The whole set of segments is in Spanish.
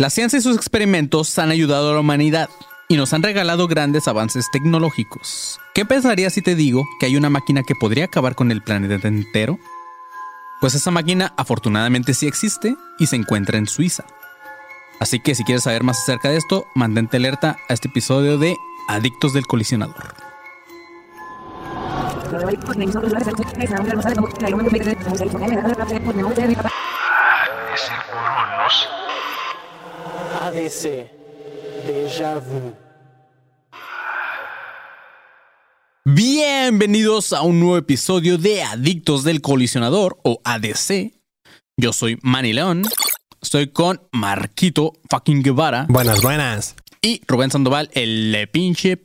La ciencia y sus experimentos han ayudado a la humanidad y nos han regalado grandes avances tecnológicos. ¿Qué pensarías si te digo que hay una máquina que podría acabar con el planeta entero? Pues esa máquina afortunadamente sí existe y se encuentra en Suiza. Así que si quieres saber más acerca de esto, mantente alerta a este episodio de Adictos del Colisionador. ADC. Déjà vu. Bienvenidos a un nuevo episodio de Adictos del Colisionador o ADC. Yo soy Manny León. Estoy con Marquito fucking Guevara Buenas, buenas. y Rubén Sandoval, el le pinche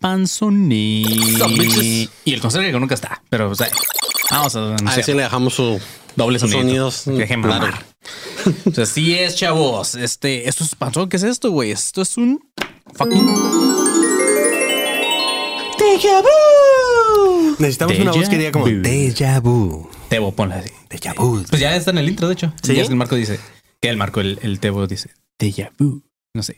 bitches? Y el conserje que nunca está. Pero, o sea, vamos a A ver si le dejamos su Doble sonido. sonidos. Dejen claro. mamar. O sea, sí es, chavos. Este, esto es panzón. ¿Qué es esto, güey? Esto es un fucking. Necesitamos una voz que diga como vu. Deja vu. Tebo, ponla así. Deja vu. Pues ya está en el intro, de hecho. ¿Sí? Ya es que el Marco dice. Que el Marco, el, el Tebo dice. Deja vu. No sé.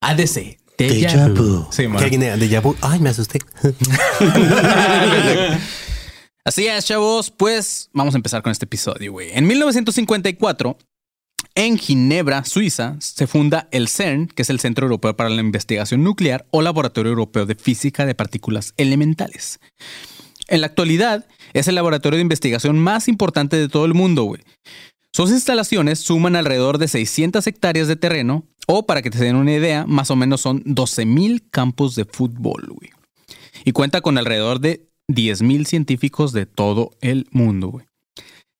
ADC. Deja, Deja vu. vu. Sí, Que man. alguien diga Deja vu. Ay, me asusté. Así es, chavos. Pues vamos a empezar con este episodio, güey. En 1954, en Ginebra, Suiza, se funda el CERN, que es el Centro Europeo para la Investigación Nuclear o Laboratorio Europeo de Física de Partículas Elementales. En la actualidad, es el laboratorio de investigación más importante de todo el mundo, güey. Sus instalaciones suman alrededor de 600 hectáreas de terreno, o para que te den una idea, más o menos son 12.000 campos de fútbol, güey. Y cuenta con alrededor de 10.000 científicos de todo el mundo.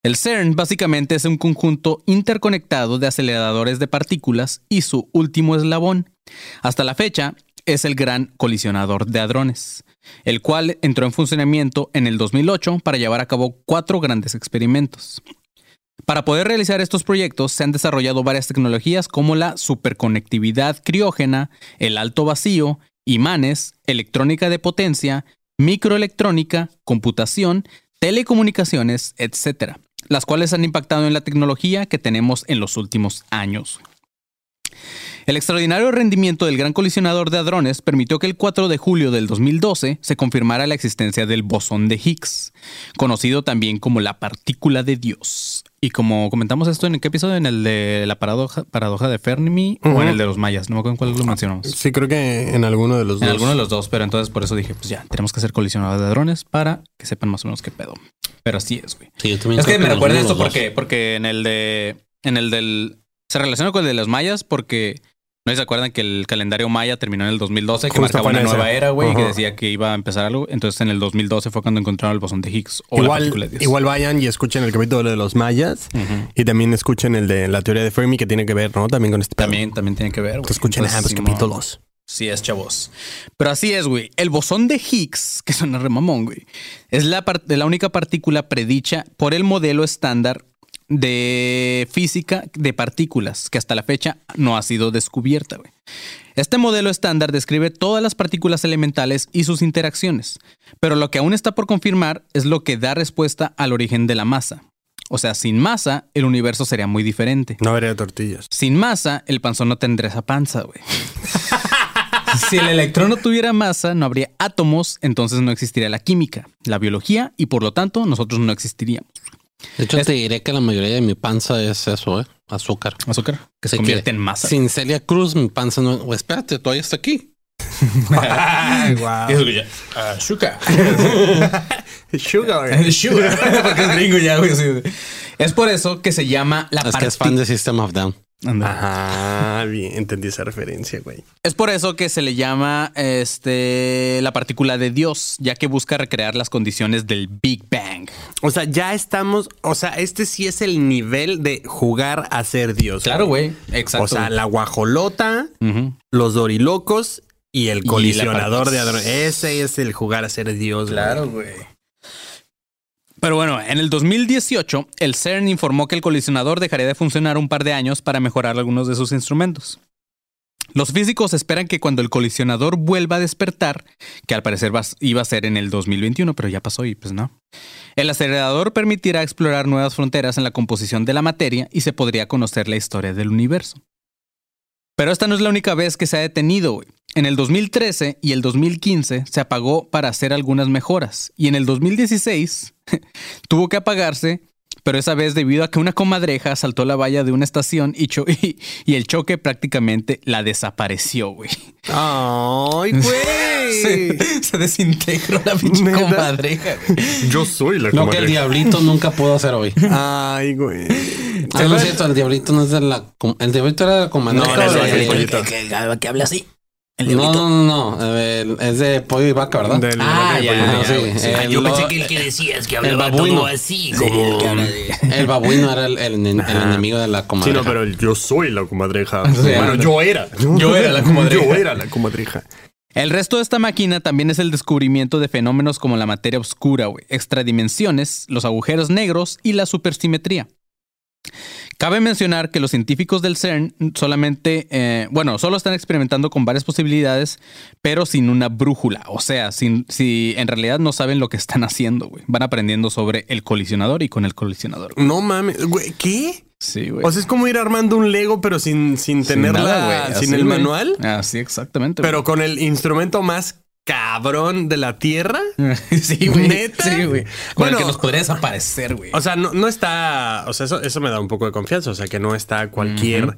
El CERN básicamente es un conjunto interconectado de aceleradores de partículas y su último eslabón. Hasta la fecha es el gran colisionador de hadrones, el cual entró en funcionamiento en el 2008 para llevar a cabo cuatro grandes experimentos. Para poder realizar estos proyectos se han desarrollado varias tecnologías como la superconectividad criógena, el alto vacío, imanes, electrónica de potencia, microelectrónica, computación, telecomunicaciones, etc., las cuales han impactado en la tecnología que tenemos en los últimos años. El extraordinario rendimiento del gran colisionador de hadrones permitió que el 4 de julio del 2012 se confirmara la existencia del bosón de Higgs, conocido también como la partícula de Dios. Y como comentamos esto en qué episodio, en el de la paradoja, paradoja de Fermi o en el de los mayas, no me acuerdo en cuál lo mencionamos. Sí, creo que en alguno de los En dos. alguno de los dos, pero entonces por eso dije, pues ya, tenemos que hacer colisionador de hadrones para que sepan más o menos qué pedo. Pero así es, güey. Sí, yo también Es que me en recuerda esto porque, porque en el de. En el del. Se relaciona con el de los mayas porque. ¿No se acuerdan que el calendario maya terminó en el 2012? Que marcaba una nueva era, güey, que decía que iba a empezar algo. Entonces en el 2012 fue cuando encontraron el bosón de Higgs o la partícula de Igual, igual vayan y escuchen el capítulo de los mayas y también escuchen el de la teoría de Fermi que tiene que ver, ¿no? También con este pedo. También, también tiene que ver. güey. Entonces, escuchen ambos capítulos. Sí es, chavos. Pero así es, güey. El bosón de Higgs, que suena remamón, güey, es la, la única partícula predicha por el modelo estándar de física de partículas, que hasta la fecha no ha sido descubierta, güey. Este modelo estándar describe todas las partículas elementales y sus interacciones, pero lo que aún está por confirmar es lo que da respuesta al origen de la masa. O sea, sin masa, el universo sería muy diferente. No habría tortillas. Sin masa, el panzón no tendría esa panza, güey. si el electrón no tuviera masa, no habría átomos, entonces no existiría la química, la biología y por lo tanto nosotros no existiríamos. De hecho, Es- te diré que la mayoría de mi panza es eso, ¿eh? Azúcar. Azúcar, que se convierte que en masa. Sin Celia Cruz, mi panza no... o espérate, todavía está aquí. Ay, wow. Y eso que ya, ah, azúcar. Sugar. Sugar. Porque es gringo ya, güey. Es por eso que se llama la Es que es fan de System of Down. Ajá, bien, entendí esa referencia, güey. Es por eso que se le llama este la partícula de Dios, ya que busca recrear las condiciones del Big Bang. O sea, ya estamos, o sea, este sí es el nivel de jugar a ser Dios. Claro, güey. Exacto. O sea, la guajolota, los dorilocos y el colisionador de hadrones. Ese es el jugar a ser Dios. güey. güey. Pero bueno, en el 2018, el CERN informó que el colisionador dejaría de funcionar un par de años para mejorar algunos de sus instrumentos. Los físicos esperan que cuando el colisionador vuelva a despertar, que al parecer iba a ser en el 2021, pero ya pasó y pues no, el acelerador permitirá explorar nuevas fronteras en la composición de la materia y se podría conocer la historia del universo. Pero esta no es la única vez que se ha detenido. En el 2013 y el 2015 se apagó para hacer algunas mejoras. Y en el 2016 tuvo que apagarse, pero esa vez debido a que una comadreja saltó la valla de una estación y, cho- y, y el choque prácticamente la desapareció, güey. Ay, güey. Se, se desintegró la pinche comadreja, güey. Yo soy la Lo que el diablito nunca pudo hacer hoy. Ay, güey. Ah, no es cierto, el diablito no es de la. El diablito era de la comandancia. No, era ¿o de de- el pollito. que, habla No, no, no, no. el- es de pollo y vaca, ¿verdad? Del- Ah, ya, del- Ah, ya, sí. sí. El, Yo pensé que el que decías que el hablaba babuino. todo así, como... el babuino era el, el- el enemigo de la Sí, comadreja. no, pero el yo soy la comadreja. Sí, bueno, yo era. Yo era la comadreja. Yo era la comadreja. El resto de esta máquina también es el descubrimiento de fenómenos como la materia oscura, güey, extradimensiones, los agujeros negros y la supersimetría. Cabe mencionar que los científicos del CERN solamente, eh, bueno, solo están experimentando con varias posibilidades, pero sin una brújula. O sea, sin, si en realidad no saben lo que están haciendo, güey. Van aprendiendo sobre el colisionador y con el colisionador. No mames, güey, ¿qué? Sí, güey. O sea, es como ir armando un Lego, pero sin, sin Sin tener nada, sin Así, el manual, Así, exactamente. pero con el instrumento más cabrón de la Tierra. sí, güey. ¿Neta? Sí, güey. Con Bueno, el que nos podría desaparecer, güey. O sea, no, no está. O sea, eso, eso me da un poco de confianza. O sea, que no está cualquier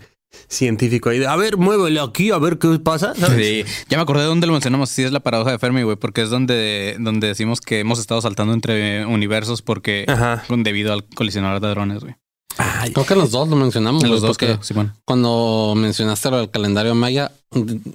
científico ahí. A ver, muévelo aquí, a ver qué pasa. ¿sabes? Sí, ya me acordé de dónde lo mencionamos. Sí, es la paradoja de Fermi, güey, porque es donde, donde decimos que hemos estado saltando entre universos porque Ajá. debido al colisionador de hadrones, güey. Ay, Creo que los dos lo mencionamos. En los dos, Simón. Cuando mencionaste lo del calendario maya,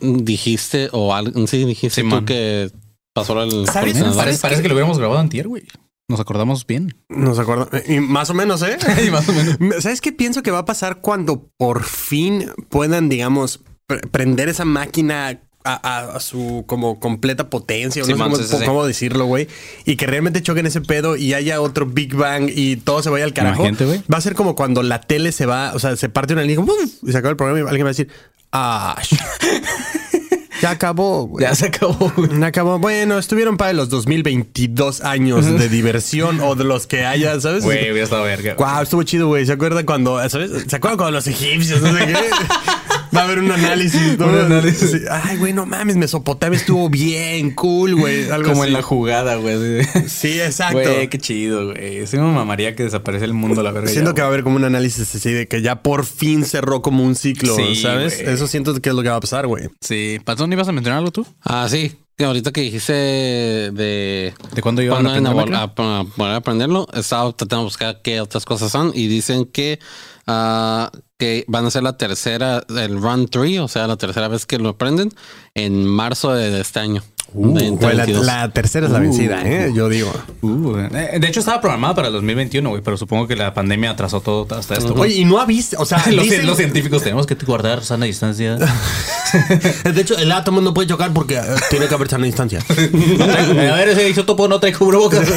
dijiste, o algo, sí, dijiste tú que pasó el ¿Sabes? Parece, parece que lo hubiéramos grabado antier, güey. Nos acordamos bien. nos acordamos. Y más o menos, ¿eh? más o menos. ¿Sabes qué pienso que va a pasar cuando por fin puedan, digamos, pre- prender esa máquina a, a- a su como completa potencia? o Sí, no sé cómo, sí, sí, sí. cómo decirlo, güey. Y que realmente choquen ese pedo y haya otro Big Bang y todo se vaya al carajo. Va a ser como cuando la tele se va, o sea, se parte una línea y se acaba el programa y alguien va a decir, ¡ah! ya acabó, güey. Ya se acabó, güey. Acabó. Bueno, estuvieron para los 2022 años de diversión o de los que haya, ¿sabes? Güey, hubiera estado verga. güey. Guau, estuvo chido, güey. ¿Se acuerdan cuando, sabes? ¿Se acuerdan cuando los egipcios, no sé qué? Va a haber un análisis. ¿no? Un análisis. Sí. Ay, güey, no mames, Mesopotamia estuvo bien cool, güey. Algo Como así. en la jugada, güey. Sí, exacto. Güey, qué chido, güey. Sí me mamaría que desaparece el mundo, la verga. Siento ya, que va a haber como un análisis así de que ya por fin cerró como un ciclo, Sí, ¿sabes? güey. Eso siento que es lo que va a pasar, güey. Sí. Panzón, ¿ibas a mencionar algo tú? Ah, sí. Que ahorita que dijiste de ¿De cuándo iban a a a, a poder aprenderlo, estaba tratando de buscar qué otras cosas son y dicen que ah, que van a ser la tercera, el run 3, o sea, la tercera vez que lo aprenden en marzo de este año. Güey, la, 2022. la tercera es la Uh. vencida, ¿eh? Yo digo. Uh, eh, de hecho, estaba programada para el 2021, güey, pero supongo que la pandemia atrasó todo hasta esto. Oye, y no avisa, o sea, los, dicen- los científicos tenemos que guardar sana distancia. De hecho, el átomo no puede chocar porque eh, tiene que haber sana distancia. A ver, ese isótopo no trae cubrebocas.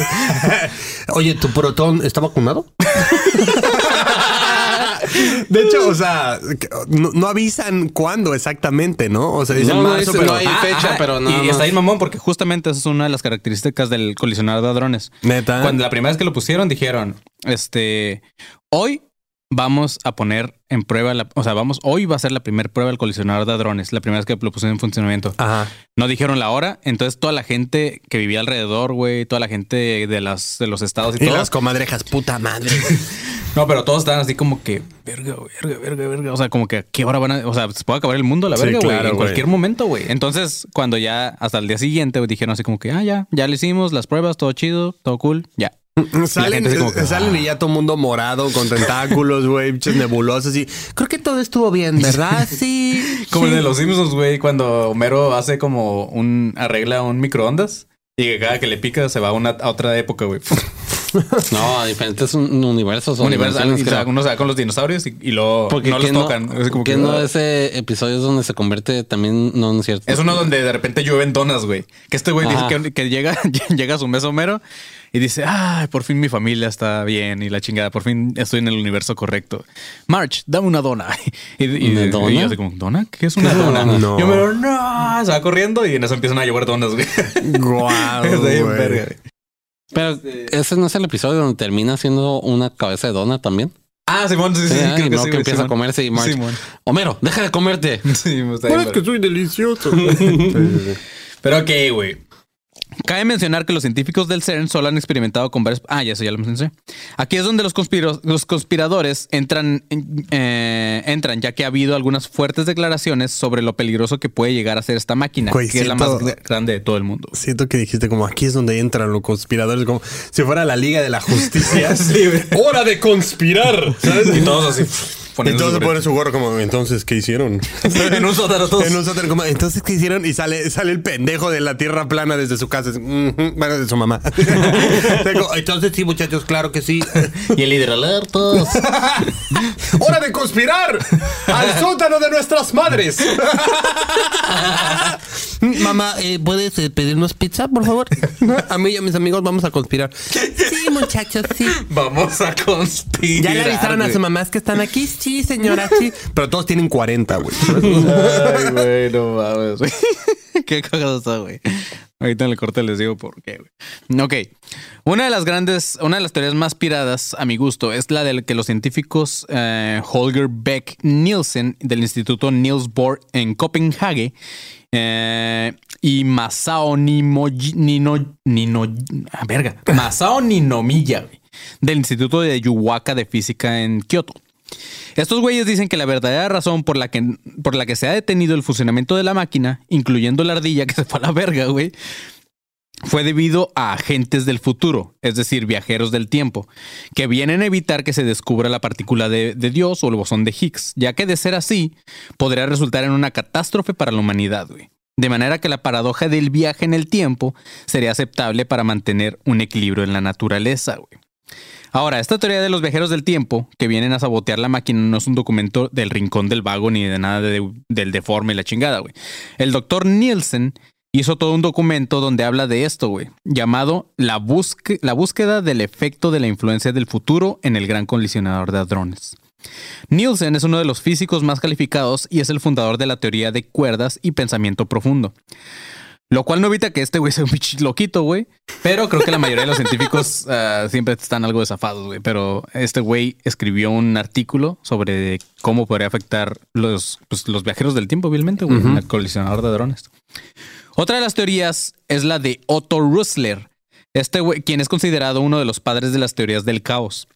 Oye, ¿tu protón está vacunado? De hecho, o sea, no, no avisan cuándo exactamente, ¿no? O sea, dicen No, no marzo, dicen, pero... no hay fecha, pero Ah, Y más. está ahí mamón porque justamente esa es una de las características del colisionador de hadrones. Neta. Cuando la primera vez que lo pusieron dijeron, este, hoy vamos a poner en prueba, la, o sea, vamos, hoy va a ser la primera prueba del colisionador de hadrones, la primera vez que lo pusieron en funcionamiento. Ajá. No dijeron la hora, entonces toda la gente que vivía alrededor, güey, toda la gente de las de los estados y, Y todo. las comadrejas, puta madre. No, pero todos estaban así como que, verga, verga, verga, verga. O sea, como que a qué hora van a. O sea, se puede acabar el mundo, la verga, güey. claro, en cualquier momento, güey. Entonces, cuando ya hasta el día siguiente güey, dijeron así como que, ah, ya, ya le hicimos las pruebas, todo chido, todo cool, ya. Salen, como salen ah. y ya todo mundo morado, con tentáculos, güey, nebulosas y... Creo que todo estuvo bien, ¿verdad? Sí. Como sí. el de los Simpsons, güey, cuando Homero hace como un. arregla un microondas y que cada que le pica se va a, una, a otra época, güey. No, a diferentes un- universos. va- uno se va con los dinosaurios y, y luego Porque no los ¿qué tocan. Es como ¿qué que, no ah. ese episodio es donde se convierte también, no, no es cierto. Es uno donde de repente llueven donas, güey. Que este güey dice que, que llega, llega a su mesa Homero y dice, ah, por fin mi familia está bien y la chingada, por fin estoy en el universo correcto. March, dame una dona. Y, y- ¿Una y dona? yo así como, ¿dona? ¿Qué es una ¿Qué es una dona? dona? No. Y Homero, no, se va corriendo y en eso empiezan a llover donas, güey. Guau, Está güey. Pero ese no es el episodio donde termina siendo una cabeza de dona también. Ah, Simón, sí, sí, Sí, sí, y creo que no sí, que empieza a Simón. comerse y Marge. Simón. Homero, deja de comerte. Sí, me está Pero bien, es que soy delicioso. Pero ok, güey. Cabe mencionar que los científicos del CERN solo han experimentado con varios... Ah, ya eso ya lo mencioné. Aquí es donde los, conspiro- los conspiradores entran, eh, entran, ya que ha habido algunas fuertes declaraciones sobre lo peligroso que puede llegar a ser esta máquina, Güey, que es la más gra- grande de todo el mundo. Siento que dijiste como aquí es donde entran los conspiradores, como si fuera la Liga de la Justicia. Sí. ¡Hora de conspirar! ¿Sabes? Y todos así... Todos se ponen su gorro como, entonces, ¿qué hicieron? en un sótano todos. En un sótano como, entonces, ¿qué hicieron? Y sale, sale el pendejo de la tierra plana desde su casa. "Ujú", Bueno, de su mamá. Entonces, sí, muchachos, claro que sí. Y el líder alertos. ¡Hora de conspirar! ¡Al sótano de nuestras madres! Mamá, eh, ¿puedes eh, pedirnos pizza, por favor? A mí y a mis amigos vamos a conspirar. Sí, muchachos, sí. Vamos a conspirar. ¿Ya le avisaron a güey. sus mamás que están aquí? Sí, señora, sí. Pero todos tienen 40, güey. Ay, güey, no mames, güey. Qué cagado está, güey. Ahorita en el corte les digo por qué, güey. Ok. Una de las grandes, una de las teorías más piradas, a mi gusto, es la de que los científicos eh, Holger Beck Nielsen del Instituto Niels Bohr en Copenhague eh, y Masao Nimo, Nino, Nino, ah, verga, Masao Ninomiya, güey, del Instituto de Yuwaka de Física en Kioto. Estos güeyes dicen que la verdadera razón por la que, por la que se ha detenido el funcionamiento de la máquina, incluyendo la ardilla que se fue a la verga, güey, fue debido a agentes del futuro, es decir, viajeros del tiempo, que vienen a evitar que se descubra la partícula de, de Dios o el bosón de Higgs, ya que de ser así, podría resultar en una catástrofe para la humanidad, güey. De manera que la paradoja del viaje en el tiempo sería aceptable para mantener un equilibrio en la naturaleza, güey. Ahora, esta teoría de los viajeros del tiempo que vienen a sabotear la máquina no es un documento del rincón del vago ni de nada de- del deforme y la chingada, güey. El doctor Nielsen hizo todo un documento donde habla de esto, güey, llamado la, la búsqueda del efecto de la influencia del futuro en el gran colisionador de hadrones. Nielsen es uno de los físicos más calificados y es el fundador de la teoría de cuerdas y pensamiento profundo. Lo cual no evita que este güey sea un pinche loquito, güey. Pero creo que la mayoría de los científicos ah, siempre están algo desafados, güey. Pero este güey escribió un artículo sobre cómo podría afectar los, pues, los viajeros del tiempo, obviamente, güey, en el colisionador de drones. Otra de las teorías es la de Otto Russler, este güey, quien es considerado uno de los padres de las teorías del caos.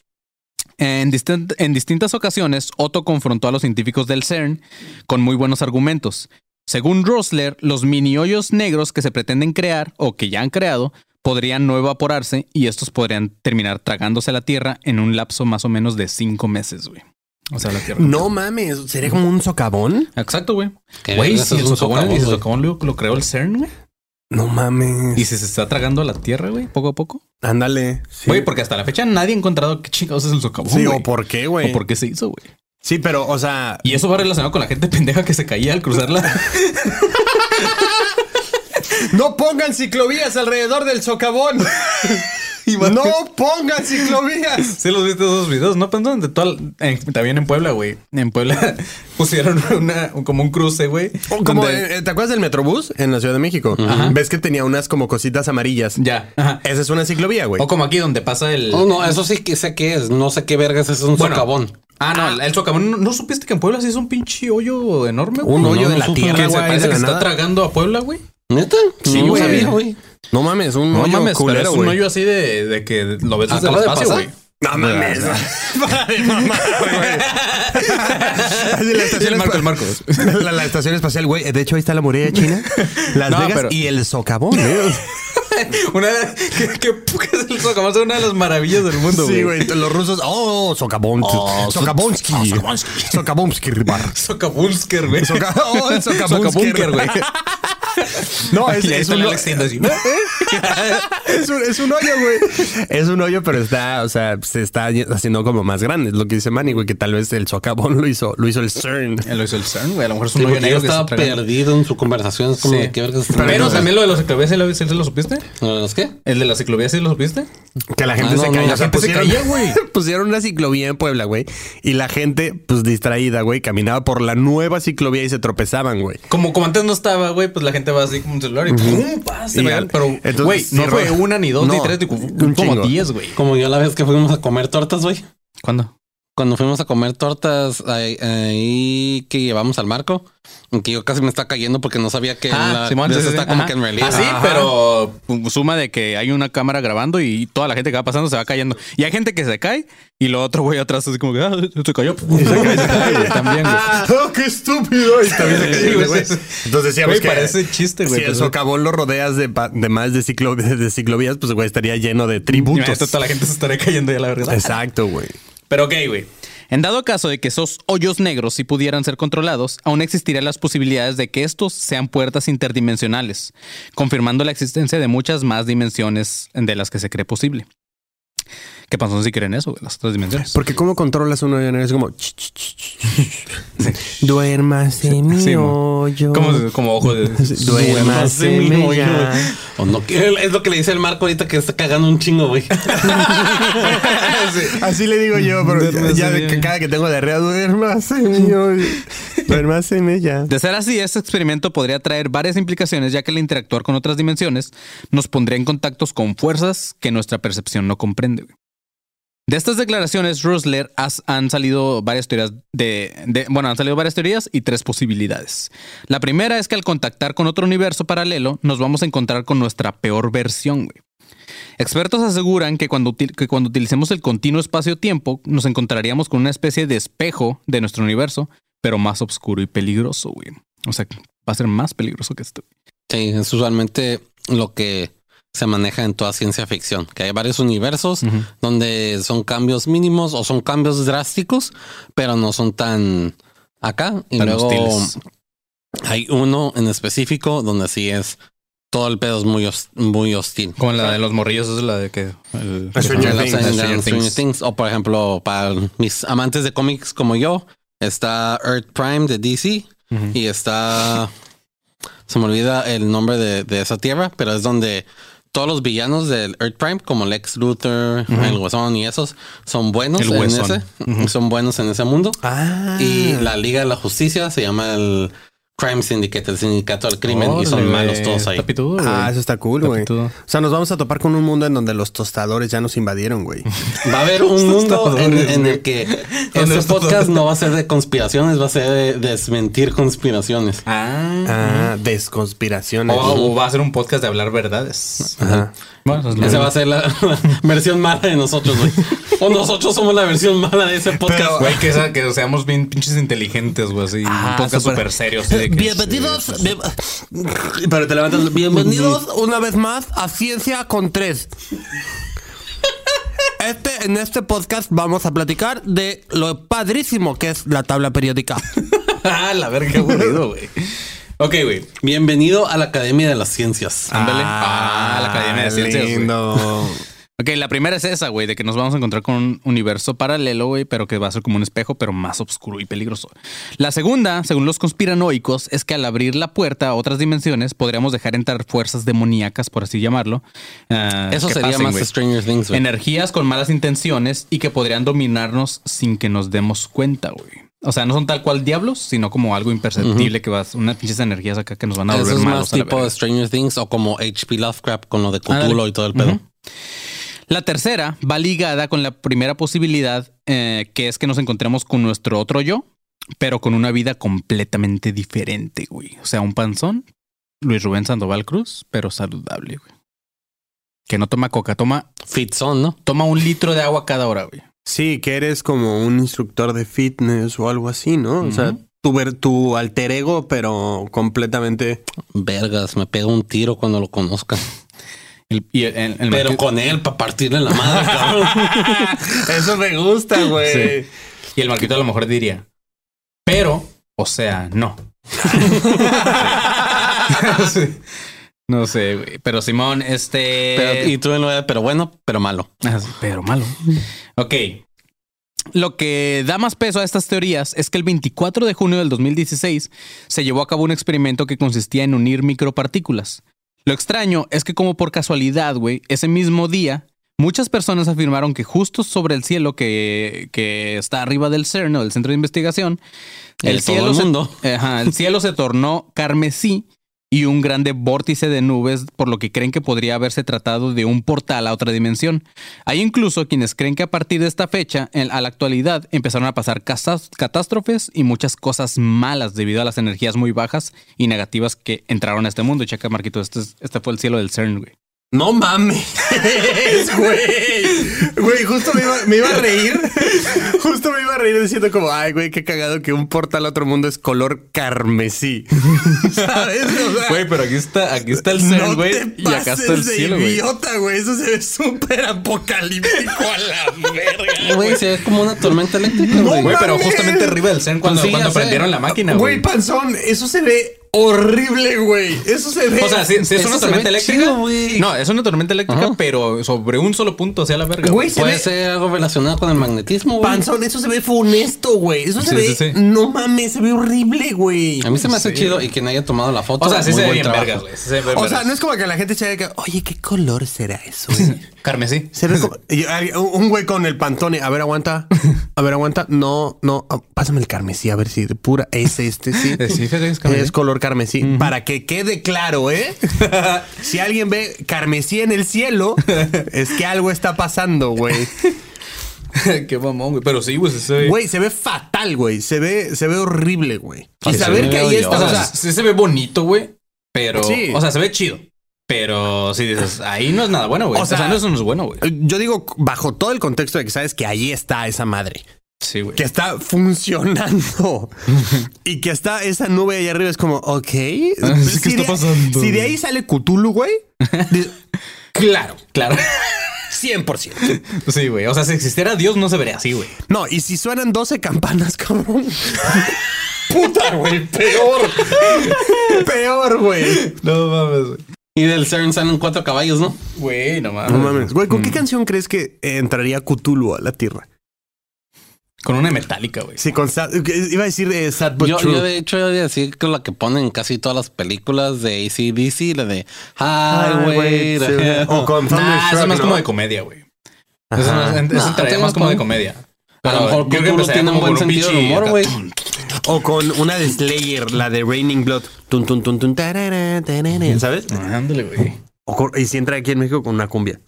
En distintas ocasiones, Otto confrontó a los científicos del CERN con muy buenos argumentos. Según Rosler, los mini hoyos negros que se pretenden crear o que ya han creado podrían no evaporarse y estos podrían terminar tragándose la Tierra en un lapso más o menos de cinco meses, güey. O sea, la Tierra. No mames, ¿sería como un socavón? Exacto, güey. Güey, si es el un socavón, socavón, si lo, lo creó el CERN, güey. No mames. Y si se está tragando la Tierra, güey, poco a poco. Ándale. Sí. Güey, porque hasta la fecha nadie ha encontrado qué chingados es el socavón. Sí, o por qué, güey. O por qué se hizo, güey. Sí, pero, o sea, Y eso va relacionado con la gente pendeja que se caía al cruzarla. no pongan ciclovías alrededor del socavón. no pongan ciclovías. Sí, los viste esos videos, ¿no? Pues de toda, en- también en Puebla, güey. En Puebla pusieron una, como un cruce, güey. Como, donde- eh, ¿te acuerdas del Metrobús en la Ciudad de México? Ves que tenía unas como cositas amarillas. Ya. ajá. Esa es una ciclovía, güey. O como aquí donde pasa el. Oh, no, eso sí que sé qué es. No sé qué vergas es un Bueno. socavón. Ah, no, el, el socavón. ¿No, no supiste que en Puebla sí es un pinche hoyo enorme, güey? Un hoyo no, de no la tierra, Que se parece que está tragando a Puebla, güey. ¿Neta? Sí, no güey. sabía, güey. No mames, un No hoyo mames, pero culero, es un güey. hoyo así de, de que lo ves desde el de espacio, güey. No mames. Para de güey. La estación el Marco, espa- el Marco. La, la estación espacial, güey. De hecho, ahí está la muralla china, Las No, Vegas pero- y el socavón, ¿eh? Una que, que, que es el socavón, es una de las maravillas del mundo, Sí, güey. Los rusos. Oh, socavón. Oh, so- Socavonsky. oh, Socavonsky. Socavonsky güey. Soca- oh, el güey. No, es, es un, es, un, es un hoyo, güey. Es un hoyo, pero está, o sea, se está haciendo como más grande. Es lo que dice Manny, güey, que tal vez el socavón lo hizo, lo hizo el CERN. Él lo hizo el CERN, güey. A lo mejor es un Sí, hoyo negro que estaba perdido en su conversación. Es como Sí. de qué vergas Pero, está- también lo de los ciclovías, ¿sí lo, sí lo supiste? ¿Los qué? ¿El de la ciclovía sí lo supiste? Que la gente Ah, no, se no, caía. la O sea, gente se pusieron, caía, güey. pusieron una ciclovía en Puebla, güey. Y la gente, pues distraída, güey, caminaba por la nueva ciclovía y se tropezaban, güey. Como, como antes no estaba, güey, pues la gente va así como un celular y ¡pum! pa, se Y va. al- Pero, entonces, güey, no fue una, ni dos, ni tres, ni un como chingo. diez, güey. Como yo la vez que fuimos a comer tortas, güey. ¿Cuándo? Cuando fuimos a comer tortas ahí, ahí que llevamos al marco, que yo casi me está cayendo porque no sabía que Ah, la, Simón, sí, eso sí, está sí. como Ajá. que en realidad. Así, Ajá. pero suma de que hay una cámara grabando y toda la gente que va pasando se va cayendo. Y hay gente que se cae y lo otro güey atrás así como que ah, se cayó. Y se cae, se cae, también, güey. ¡Oh, qué estúpido! Y también se cayó, Sí, güey, sí, sí. Entonces decíamos Güey, que parece chiste, güey, Si el socavón lo rodeas de, pa- de más de, ciclo, de ciclovías, pues güey estaría lleno de tributos. Esto, toda la gente se estaría cayendo ya la verdad. Exacto, güey. Pero ok, güey. En dado caso de que esos hoyos negros sí pudieran ser controlados, aún existirían las posibilidades de que estos sean puertas interdimensionales, confirmando la existencia de muchas más dimensiones de las que se cree posible. ¿Qué pasó si creen eso? Las otras dimensiones. Porque cómo controlas un hoyo negro es como duérmase mi Sí, mo. hoyo. Como, como ojo de... Duérmase mi ya. O no, es lo que le dice el Marco ahorita que está cagando un chingo, güey. Así le digo yo, pero Duérmase ya de cada que tengo diarrea, duérmase mi hoyo. Duérmase mi ya. De ser así, este experimento podría traer varias implicaciones, ya que al interactuar con otras dimensiones nos pondría en contactos con fuerzas que nuestra percepción no comprende. güey. De estas declaraciones, Rosler han salido varias teorías de, de- bueno, han salido varias teorías y tres posibilidades. La primera es que al contactar con otro universo paralelo, nos vamos a encontrar con nuestra peor versión. güey. Expertos aseguran que cuando, util- que cuando utilicemos el continuo espacio-tiempo, nos encontraríamos con una especie de espejo de nuestro universo, pero más oscuro y peligroso, güey. O sea, va a ser más peligroso que esto. Sí, es usualmente lo que se maneja en toda ciencia ficción, que hay varios universos donde son cambios mínimos o son cambios drásticos, pero no son tan acá. Y Tan luego hostiles. hay uno en específico donde sí es todo el pedo es muy, muy hostil. Como la de los morrillos, es la de que... el- Stranger Things. Stranger Things. O por ejemplo, para mis amantes de cómics como yo, está Earth Prime de DC y está. Se me olvida el nombre de, de esa tierra, pero es donde todos los villanos del Earth Prime, como Lex Luthor, el Guasón y esos, son buenos El en ese. Son buenos en ese mundo. Ah. Y la Liga de la Justicia se llama el Crime Syndicate, el sindicato del crimen, y son malos todos ahí. Está pitudo, güey. Ah, eso está cool, güey. O sea, nos vamos a topar con un mundo en donde los tostadores ya nos invadieron, güey. Va a haber un mundo en, el que ¿Dónde este podcast no va a ser de conspiraciones, va a ser de desmentir conspiraciones. Ah. Ah, desconspiraciones. O, o va a ser un podcast de hablar verdades. Ajá. Bueno, eso es lo Esa va a ser la, la versión mala de nosotros, güey. O nosotros somos la versión mala de ese podcast. Güey, que, que seamos bien pinches inteligentes, güey, así. un podcast súper serio. así de Bienvenidos, bien- Pero te levantas. bienvenidos una vez más a Ciencia con tres. Este, en este podcast vamos a platicar de lo padrísimo que es la tabla periódica. ah, la verga, qué aburrido, güey. Ok, güey. Bienvenido a la Academia de las Ciencias. Ándale. Ah, la Academia de Ciencias, güey. Lindo. Ok, la primera es esa, güey, de que nos vamos a encontrar con un universo paralelo, güey, pero que va a ser como un espejo, pero más oscuro y peligroso. La segunda, según los conspiranoicos, es que al abrir la puerta a otras dimensiones podríamos dejar entrar fuerzas demoníacas, por así llamarlo. ah, Eso sería pasen, más. Stranger Things, güey. Energías con malas intenciones y que podrían dominarnos sin que nos demos cuenta, güey. O sea, no son tal cual diablos, sino como algo imperceptible que va unas pinches energías acá que nos van a Eso volver es malos. más la tipo Stranger Things o como HP Lovecraft con lo de. Cthulhu y todo el pedo. La tercera va ligada con la primera posibilidad, eh, que es que nos encontremos con nuestro otro yo, pero con una vida completamente diferente, güey. O sea, un panzón, Luis Rubén Sandoval Cruz, pero saludable, güey. Que no toma coca, toma, Fitzon, ¿no? toma un litro de agua cada hora, güey. Sí, que eres como un instructor de fitness o algo así, ¿no? O sea, tu, ver, tu alter ego, pero completamente. Vergas, me pega un tiro cuando lo conozca. El- y el- el- el Pero Marqués- con él, para partirle la madre, cabrón. Eso me gusta, güey. Sí. Y el Marquito a lo mejor diría, pero, o sea, no. Sí. No sé, güey. Pero Simón, este. Pero, y tú en de, pero bueno, pero malo. Ah, pero malo. Ok. Lo que da más peso a estas teorías es que el 24 de junio del 2016 se llevó a cabo un experimento que consistía en unir micropartículas. Lo extraño es que como por casualidad, güey, ese mismo día, muchas personas afirmaron que justo sobre el cielo que, que está arriba del CERN o del Centro de Investigación, El el todo cielo, el se- ajá, el cielo se tornó carmesí y un grande vórtice de nubes, por lo que creen que podría haberse tratado de un portal a otra dimensión. Hay incluso quienes creen que a partir de esta fecha, en- a la actualidad, empezaron a pasar catástrofes y muchas cosas malas debido a las energías muy bajas y negativas que entraron a este mundo. Checa, Marquito, este, es- este fue el cielo del CERN, güey. No mames, güey. Güey, justo me iba, me iba a reír. Justo me iba a reír diciendo como, ay, güey, qué cagado que un portal a otro mundo es color carmesí. ¿Sabes? O sea, Güey, pero aquí está, aquí está el no CERN, güey, y acá está el de cielo, güey. idiota, güey. Eso se ve súper apocalíptico a la verga. Güey, se ve como una tormenta eléctrica, güey. Güey, pero justamente arriba del CERN cuando, sí, cuando prendieron la máquina, Güey, güey. panzón, eso se ve horrible, güey. Eso se ve. O sea, sí es una tormenta eléctrica. chido, güey. no, es una tormenta eléctrica, Ajá. pero sobre un solo punto hacia la verga. Güey, se Puede ve- ser algo relacionado con el magnetismo, güey. Panzón, eso se ve funesto, güey. Eso se Sí, ve. sí. No mames, se ve horrible, güey. A mí se me hace chido y quien haya tomado la foto. o sea, sí se ve bien vergas, güey. sí se ve O sea, no es como que la gente se que, oye, ¿qué color será eso? güey?" Carmesí. Se ve como- y alguien- un güey con el pantone. A ver, aguanta. A ver, aguanta. No, no. ah, Pásame el carmesí, a ver si de pura es este, sí. Es. Es color carmesí. Para que quede claro, ¿eh? si alguien ve carmesí en el cielo, es que algo está pasando, güey. Qué mamón, güey. Pero sí, güey, se ve. Güey, se ve fatal, güey. Se ve, se ve horrible, güey. Y saber que ahí está. o sea, sí se ve bonito, güey. Pero, Sí. o sea, se ve chido. Pero si dices, ahí no es nada bueno, güey. O sea, no, eso no es bueno, güey. yo digo, bajo todo el contexto de que sabes que ahí está esa madre. Sí, güey. que está funcionando y que está esa nube ahí arriba. Es como, ok. Ah, ¿qué Si está de- pasando, Si de güey? ahí sale Cthulhu, güey, de- Claro, claro. 100%. Sí, güey. O sea, si existiera Dios, no se vería así, güey. No, y si suenan 12 campanas, cabrón. Puta, güey, peor. peor, güey. No mames, güey. Y del CERN salen cuatro caballos, ¿no? Güey, no mames. No mames. Güey, ¿con qué Mm. canción crees que entraría Cthulhu a la Tierra? Con una metálica, güey. Sí, con Sad- iba a decir eh, Sad But Yo, True. yo de hecho yo iba a decir que la que ponen en casi todas las películas de ACDC, la de Highway. güey, sí. O con Nah, es más ¿no? como de comedia, güey. No es- eso No, más como de comedia. A lo mejor creo que tiene un buen sentido de humor, güey. O con una de Slayer, la de Raining Blood. Tun, tun, tun, tun, tarara, tarara, ¿Sabes? Ándale, güey. Y si entra aquí en México con una cumbia.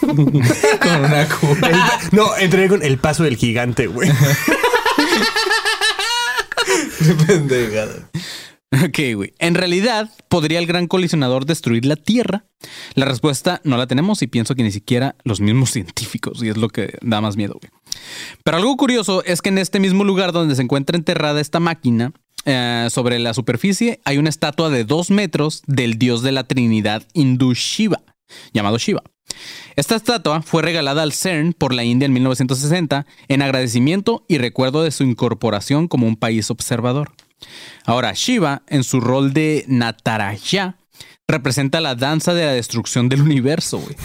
Con una cura. No, entré con el paso del gigante, güey. Pendejada. Ok, güey. En realidad, ¿podría el gran colisionador destruir la Tierra? La respuesta no la tenemos y pienso que ni siquiera los mismos científicos, y es lo que da más miedo, güey. Pero algo curioso es que en este mismo lugar donde se encuentra enterrada esta máquina, eh, sobre la superficie hay una estatua de dos metros del dios de la Trinidad hindú Shiva, llamado Shiva. Esta estatua fue regalada al CERN por la India en 1960 en agradecimiento y recuerdo de su incorporación como un país observador. Ahora, Shiva, en su rol de Nataraya, representa la danza de la destrucción del universo, güey.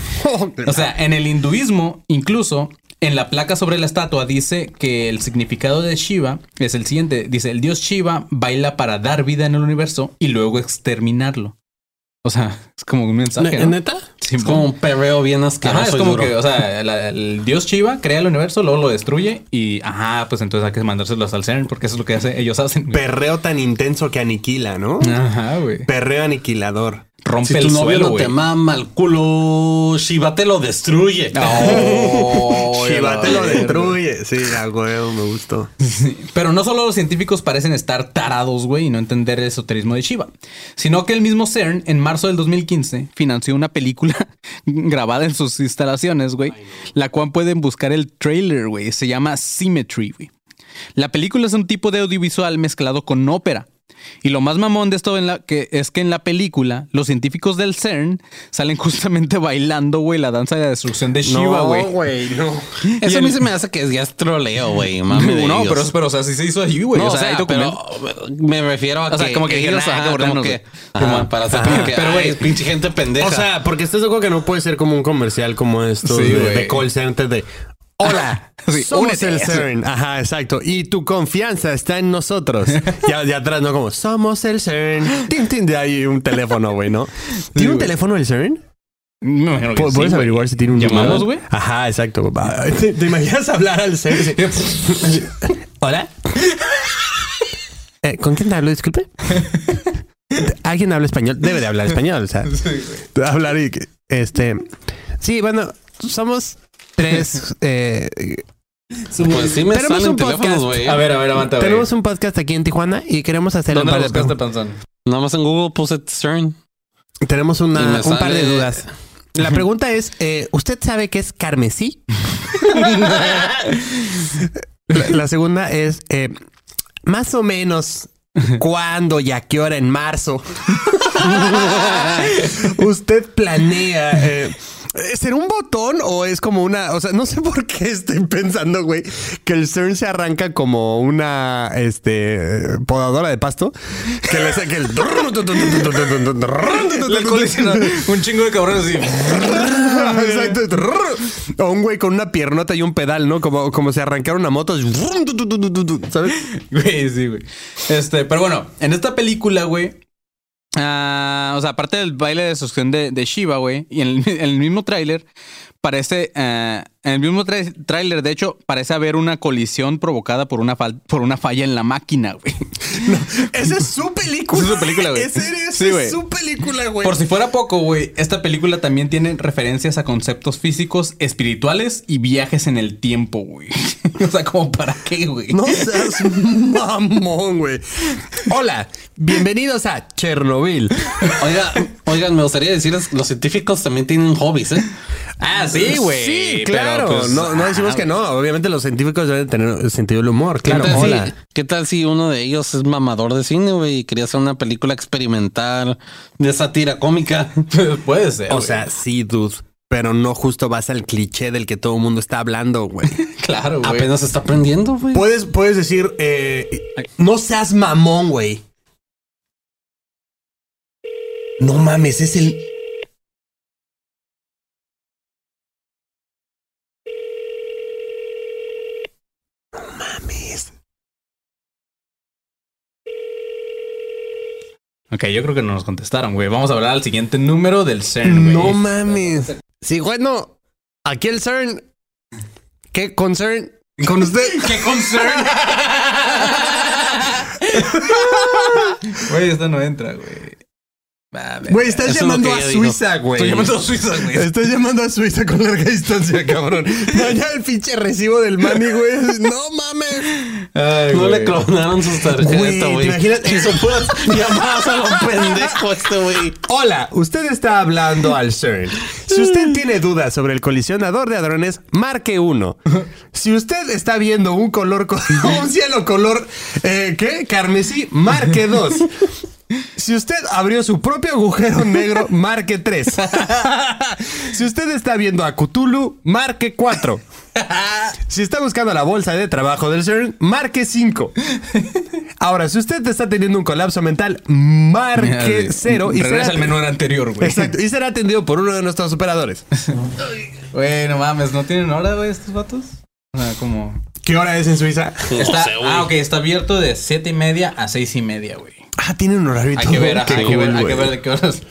O sea, en el hinduismo, incluso en la placa sobre la estatua dice que el significado de Shiva es el siguiente. Dice, el dios Shiva baila para dar vida en el universo y luego exterminarlo. O sea, es como un mensaje, ¿no? ¿Neta? Sí, Es como un perreo bien asqueroso. Ajá, es y como duro. que, o sea, la- el dios Shiva crea el universo, luego lo destruye y, ajá, pues entonces hay que mandárselos al CERN porque eso es lo que hace- ellos hacen. güey. Perreo tan intenso que aniquila, ¿no? Ajá, güey. Perreo aniquilador. Rompe Si el tu novio suelo, no güey. te mama el culo, Shiva te lo destruye. Oh, Shiva te lo destruye. Sí, a huevo, me gustó. Pero no solo los científicos parecen estar tarados, güey, y no entender el esoterismo de Shiva, sino que el mismo CERN, en marzo del 2015, financió una película grabada en sus instalaciones, güey, la cual pueden buscar el trailer, güey. Se llama Symmetry, güey. La película es un tipo de audiovisual mezclado con ópera. Y lo más mamón de esto en la, que, es que en la película los científicos del CERN salen justamente bailando, güey, la danza de la destrucción de Shiva, güey. güey, no. Eso Y a mí el- se me hace que ya es troleo, güey. No, ellos. pero, pero, o sea, sí se hizo allí, güey. No, o sea, hay pero documentos. me refiero a O sea, como que ellos, dijeron, ah, ajá, como que, güey. ajá, para hacer Ajá. como que, Pero, güey, pinche gente pendeja. O sea, porque estás de acuerdo que no puede ser como un comercial como estos Sí, de, güey. de call center de Hola, Sí, somos únete. el CERN. Ajá, exacto. Y tu confianza está en nosotros. ya de atrás, ¿no? Como, somos el CERN. Tin, tin, de ahí un teléfono, güey, ¿no? ¿Tiene un teléfono el CERN? Me imagino que ¿Pu- sí, ¿Puedes averiguar si tiene un ¿Llamamos, güey? Ajá, exacto. ¿Te, te imaginas hablar al CERN? Hola. Eh, ¿Con quién hablo? Disculpe. Alguien habla español, debe de hablar español, o sea, hablar y este, sí, bueno, somos tres. eh, Pues sí me Tenemos salen un teléfonos, podcast. güey. A ver, a ver, aguanta, tenemos un podcast aquí en Tijuana y queremos hacer un ¿Dónde par lo de buscaste, preguntas. panzón? Nada más en Google puse CERN. Tenemos una, un par de dudas. La pregunta es, eh, ¿usted sabe qué es carmesí? la, la segunda es, eh, más o menos, ¿cuándo y a qué hora en marzo usted planea... eh, ¿Será un botón o es como una... O sea, no sé por qué estoy pensando, güey, que el CERN se arranca como una este, podadora de pasto que le saque el... Un chingo de cabrones así. Exacto. O un güey con una piernota y un pedal, ¿no? Como, como si arrancara una moto. ¿Sabes? Güey, sí, güey. Este, pero bueno, en esta película, güey. Ah, o sea, aparte del baile de succión de, de Shiva, güey, y en el, el mismo tráiler parece, ah, en el mismo tráiler, de hecho, parece haber una colisión provocada por una, fal- por una falla en la máquina, güey. Esa es su película. Esa es su película, güey. Esa es, Sí, güey. su película, güey. Por si fuera poco, güey, esta película también tiene referencias a conceptos físicos, espirituales y viajes en el tiempo, güey. o sea, como para qué, güey. No seas mamón, güey. Hola, bienvenidos a Chernobyl. Oiga, oigan, me gustaría decirles, los científicos también tienen hobbies, ¿eh? Ah, sí, güey. Sí, pero, claro. pues, no, no decimos ah, que no. Obviamente los científicos deben tener sentido del humor. Claro, ¿Qué, tal si, ¿Qué tal si uno de ellos es mamador de cine, güey, y quería hacer una película experimental de sátira cómica? Puede ser. O sea, sí, dude. Pero no justo vas al cliché del que todo el mundo está hablando, güey. claro, güey. Apenas está aprendiendo, güey. Puedes, puedes decir, eh, no seas mamón, güey. No mames, es el. Ok, yo creo que no nos contestaron, güey. Vamos a hablar al siguiente número del CERN, güey. No mames. Sí, bueno, aquí el CERN. ¿Qué concern? Con usted. ¡Qué concern! Güey, esta no entra, güey. Güey, estás Eso llamando a. Suiza, güey. Estoy llamando a Suiza, güey. Estás llamando a Suiza con larga distancia, cabrón. No, ya el pinche recibo del money, güey. No mames. Ay, No güey. le clonaron sus tarjetas, ¿te güey. imaginas? Hizo puras llamadas a lo pendejo este, güey. Hola, usted está hablando al CERN. Si usted tiene dudas sobre el colisionador de hadrones, marque uno. Si usted está viendo un color, co- un cielo color, eh, ¿qué? Carmesí, marque dos. Si usted abrió su propio agujero negro, marque 3. Si usted está viendo a Cthulhu, marque 4. Si está buscando la bolsa de trabajo del CERN, marque 5. Ahora, si usted está teniendo un colapso mental, marque 0 y Regresa será, al menú anterior, güey. Exacto, y será atendido por uno de nuestros operadores. Güey, no mames, ¿no tienen hora, güey, estos vatos? O sea, como... ¿Qué hora es en Suiza? Está, ah, ok, está abierto de siete y media a seis y media, güey. Ah, tiene un horario y Hay todo. que ver, ajá, hay, que ver hay que ver de qué horas.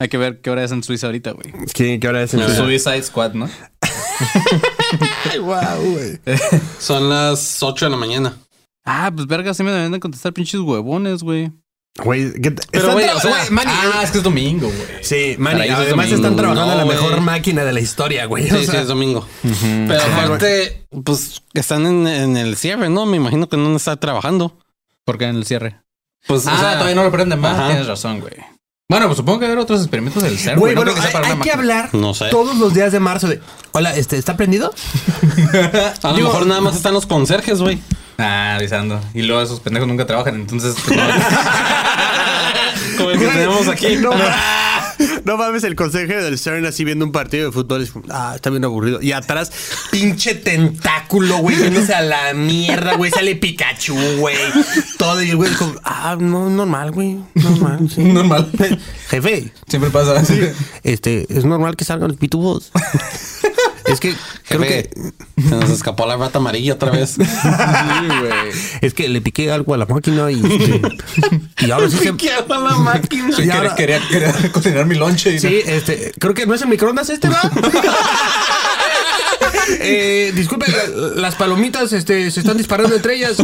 Hay que ver qué hora es en Suiza ahorita, güey. ¿Qué, qué hora es en Suiza? Suicide Squad, ¿no? Ay, wow, güey. Son las 8 de la mañana. Ah, pues verga, sí me deben de contestar pinches huevones, güey. Güey, ¿qué te- Pero, están güey, o sea, Manny, Ah, es que es domingo, güey. Sí, Manny, es además domingo. están trabajando en la mejor máquina de la historia, güey. Sí, O sí, es domingo. Pero aparte, pues están en, en el cierre, ¿no? Me imagino que no está trabajando. ¿Por qué en el cierre? Pues, Ah, o sea, todavía no lo prenden más. ajá. Tienes razón, güey. Bueno, pues supongo que hay otros experimentos del Güey. No bueno, sea hay, que hablar No sé. todos los días de marzo de... Hola, este, ¿está prendido? A lo mejor nada más están los conserjes, güey. Ah, avisando. Y luego esos pendejos nunca trabajan, entonces... pues, no. Como el que tenemos aquí. No, no mames, el consejero del CERN así viendo un partido de fútbol. Es ah, está bien aburrido. Y atrás, pinche tentáculo, güey, yéndose a la mierda, güey. Sale Pikachu, güey. Todo. Y el güey como, ah, no, normal, güey. Normal, sí. Normal. Jefe, Siempre pasa así. este, es normal que salgan los pitubos. es que creo Jefe, que Se nos escapó la rata amarilla otra vez. Sí, güey. es que le piqué algo a la máquina y este, y ahora sí se ¿Qué hago la máquina? Sí, Y quería, ahora- quería, quería cocinar mi lonche y Sí, este, creo que no es el microondas este, ¿va? eh, disculpe, la- las palomitas este, se están disparando entre ellas.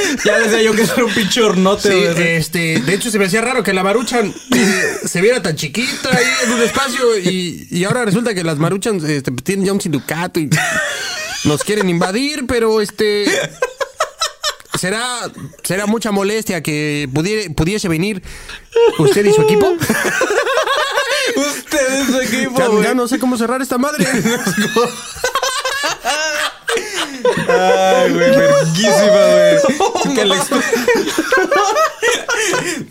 Ya decía yo que era un pinche hornote, Sí, este, de hecho se me hacía raro que la maruchan eh, se viera tan chiquita ahí en un espacio y, y ahora resulta que las maruchan este, tienen ya un sindicato y nos quieren invadir, pero este será será mucha molestia que pudiere- pudiese venir usted y su equipo. Ustedes su equipo, ya no sé cómo cerrar esta madre. Ay, güey, verguísima, güey.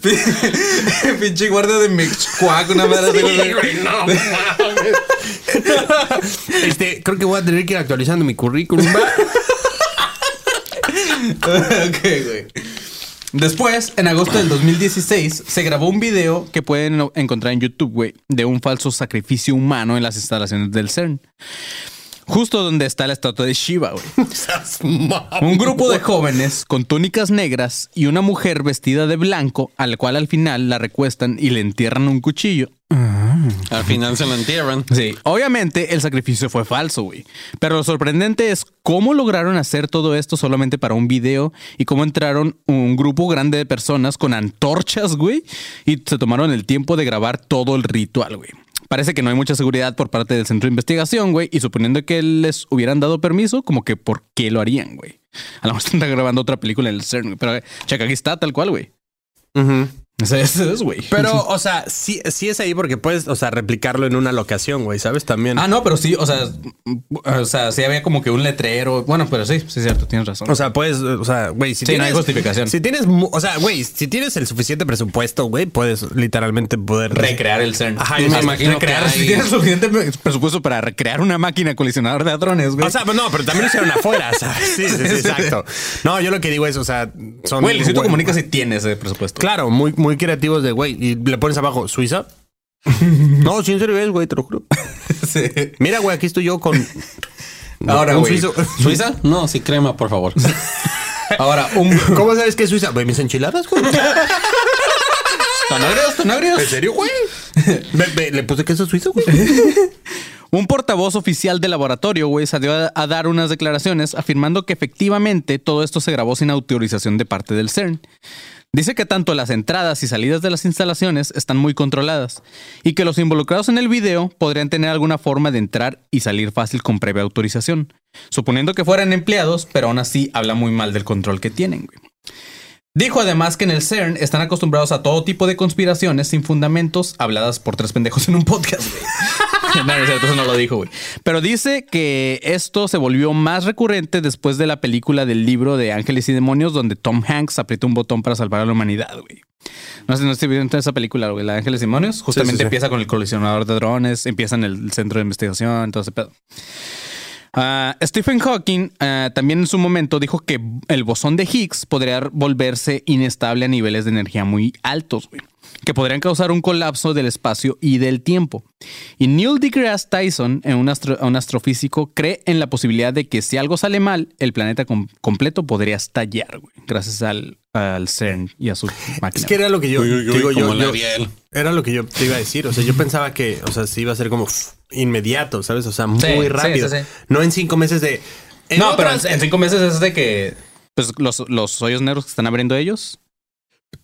Pinche guardia de Mixcuac, una madre así, güey. Este, creo que voy a tener que ir actualizando mi currículum. ok, güey. Después, en agosto del 2016, se grabó un video que pueden encontrar en YouTube, güey, de un falso sacrificio humano en las instalaciones del CERN. Justo donde está la estatua de Shiva, güey. Un grupo de jóvenes con túnicas negras y una mujer vestida de blanco, al cual al final la recuestan y le entierran un cuchillo. Al final se lo entierran. Sí, obviamente el sacrificio fue falso, güey. Pero lo sorprendente es cómo lograron hacer todo esto solamente para un video y cómo entraron un grupo grande de personas con antorchas, güey, y se tomaron el tiempo de grabar todo el ritual, güey. Parece que no hay mucha seguridad por parte del centro de investigación, güey, y suponiendo que les hubieran dado permiso, como que ¿por qué lo harían, güey? A lo mejor están grabando otra película en el CERN, pero eh, checa, aquí está tal cual, güey. Ese ese es, güey. Pero, o sea, sí, sí es ahí porque puedes, o sea, replicarlo en una locación, güey, ¿sabes? También. Ah, no, pero sí, o sea, o sea, sí había como que un letrero. Bueno, pero sí, sí es cierto, tienes razón. O sea, puedes, o sea, güey, si Sí, no tienes hay justificación. Si tienes, o sea, güey, si tienes el suficiente presupuesto, güey, puedes literalmente poder recrear el CERN. Ajá, me imagino recrear, que si tienes suficiente presupuesto para recrear una máquina colisionadora de hadrones, güey. O sea, no, pero también lo hicieron afuera, ¿sabes? Sí, sí, sí, exacto. No, yo lo que digo es, o sea, son. güey, Luisito güey, Comunica si tiene ese presupuesto. Claro, muy, muy creativos de, güey, y le pones abajo, ¿Suiza? no, sí, en serio es, güey, te lo juro. Sí. Mira, güey, aquí estoy yo con. Ahora, un güey. suizo. ¿Suiza? No, sí, crema, por favor. Ahora, un. ¿Cómo sabes que es Suiza? Güey, mis enchiladas, güey. ¿Tonagrios? ¿Tonagrios? ¿En serio, güey? Ve, ve, le puse queso suizo, güey. Un portavoz oficial del laboratorio, güey, salió a, a dar unas declaraciones afirmando que efectivamente todo esto se grabó sin autorización de parte del CERN. Dice que tanto las entradas y salidas de las instalaciones están muy controladas y que los involucrados en el video podrían tener alguna forma de entrar y salir fácil con previa autorización, suponiendo que fueran empleados, pero aún así habla muy mal del control que tienen. Güey. Dijo además que en el CERN están acostumbrados a todo tipo de conspiraciones sin fundamentos habladas por tres pendejos en un podcast, güey. no, eso no lo dijo, güey. Pero dice que esto se volvió más recurrente después de la película del libro de Ángeles y Demonios, donde Tom Hanks aprieta un botón para salvar a la humanidad, güey. No sé, no estoy viendo esa película, güey, la de Ángeles y Demonios. Justamente sí, sí. empieza con el colisionador de drones, empieza en el centro de investigación, todo ese pedo. Ah, Stephen Hawking ah, también en su momento dijo que el bosón de Higgs podría volverse inestable a niveles de energía muy altos, güey, que podrían causar un colapso del espacio y del tiempo. Y Neil deGrasse Tyson, en un, astro- un astrofísico, cree en la posibilidad de que si algo sale mal, el planeta com- completo podría estallar, güey, gracias al, al CERN y a su máquina. Es que era lo que yo, Uy, uy, uy, digo, yo, era lo que yo te iba a decir. O sea, yo pensaba que, o sea, sí iba a ser como inmediato, ¿sabes? O sea, muy Sí, rápido. sí, sí. No en cinco meses de. en no, pero en cinco meses es de que pues, los, los hoyos negros que están abriendo ellos.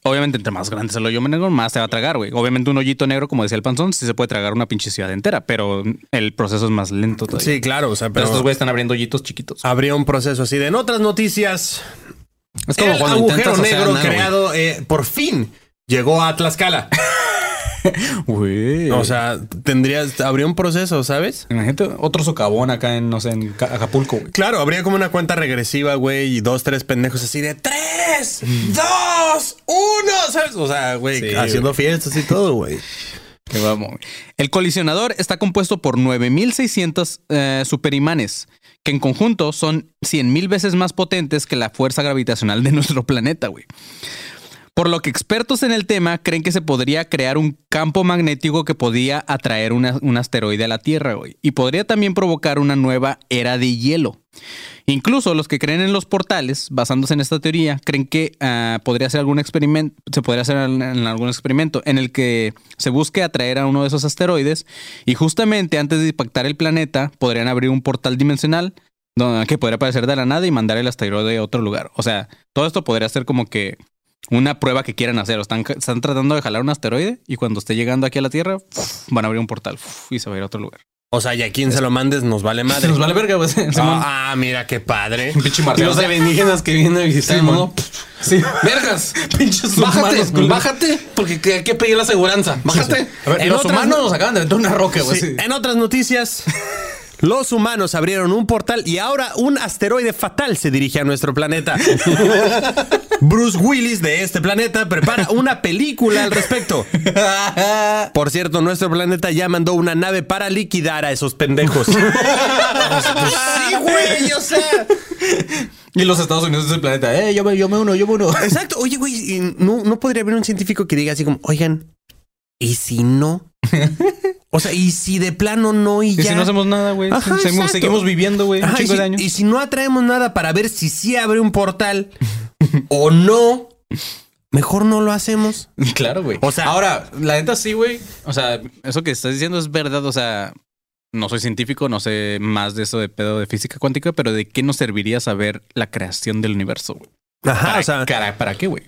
Obviamente, entre más grande es el hoyo negro, más se va a tragar, güey. Obviamente, un hoyito negro, como decía el panzón, sí se puede tragar una pinche ciudad entera, pero el proceso es más lento todavía. Sí, claro, o sea, pero pero. estos güeyes están abriendo hoyitos chiquitos. Habría un proceso así de en otras noticias. Es como el cuando agujero negro nada, creado eh, por fin llegó a Tlaxcala. Güey. O sea, tendrías, habría un proceso, ¿sabes? imagínate otro socavón acá en, no sé, en Ca- Acapulco, güey. Claro, habría como una cuenta regresiva, güey, y dos, tres pendejos así de tres, dos, uno, ¿sabes? O sea, güey, Sí, haciendo fiestas y todo, güey. Que vamos. El colisionador está compuesto por 9600 eh, superimanes, que en conjunto son 100.000 veces más potentes que la fuerza gravitacional de nuestro planeta, güey. Por lo que expertos en el tema creen que se podría crear un campo magnético que podía atraer un asteroide a la Tierra, güey. Y podría también provocar una nueva era de hielo. Incluso los que creen en los portales, basándose en esta teoría, creen que ah, podría ser algún experimento, se podría hacer en, algún experimento en el que se busque atraer a uno de esos asteroides y justamente antes de impactar el planeta podrían abrir un portal dimensional que podría aparecer de la nada y mandar el asteroide a otro lugar. O sea, todo esto podría ser como que una prueba que quieran hacer. O Están, están tratando de jalar un asteroide y cuando esté llegando aquí a la Tierra, van a abrir un portal y se va a ir a otro lugar. O sea, y a quien se lo mandes nos vale madre. Se nos vale verga, güey. Simón. Ah, mira qué padre. Pinche los alienígenas que vienen a visitar el Simón. mundo. Sí. ¡Vergas! Pinches ¡Bájate! humanos. ¡Bájate! Porque hay que pedir la aseguranza. ¡Bájate! A ver, En los otras- humanos nos acaban de meter una roca, güey. Sí, sí. En otras noticias, los humanos abrieron un portal y ahora un asteroide fatal se dirige a nuestro planeta. Bruce Willis de este planeta prepara una película al respecto. Por cierto, nuestro planeta ya mandó una nave para liquidar a esos pendejos. sí, güey, o sea. Y los Estados Unidos es el planeta. Eh, yo me, yo me uno, yo me uno. Exacto. Oye, güey, y no, no podría haber un científico que diga así como, oigan, ¿y si no? O sea, ¿y si de plano no y Y ya? si no hacemos nada, güey. Seguimos, viviendo, güey. Un Ajá, y, si, de años. y si no atraemos nada para ver si sí abre un portal o no, mejor no lo hacemos. Claro, güey. O sea- ahora, la neta sí, güey. O sea, eso que estás diciendo es verdad. O sea, no soy científico, no sé más de eso de pedo de física cuántica, pero ¿de qué nos serviría saber la creación del universo, güey? Ajá, ¿Para, o sea, cara- ¿para qué, güey?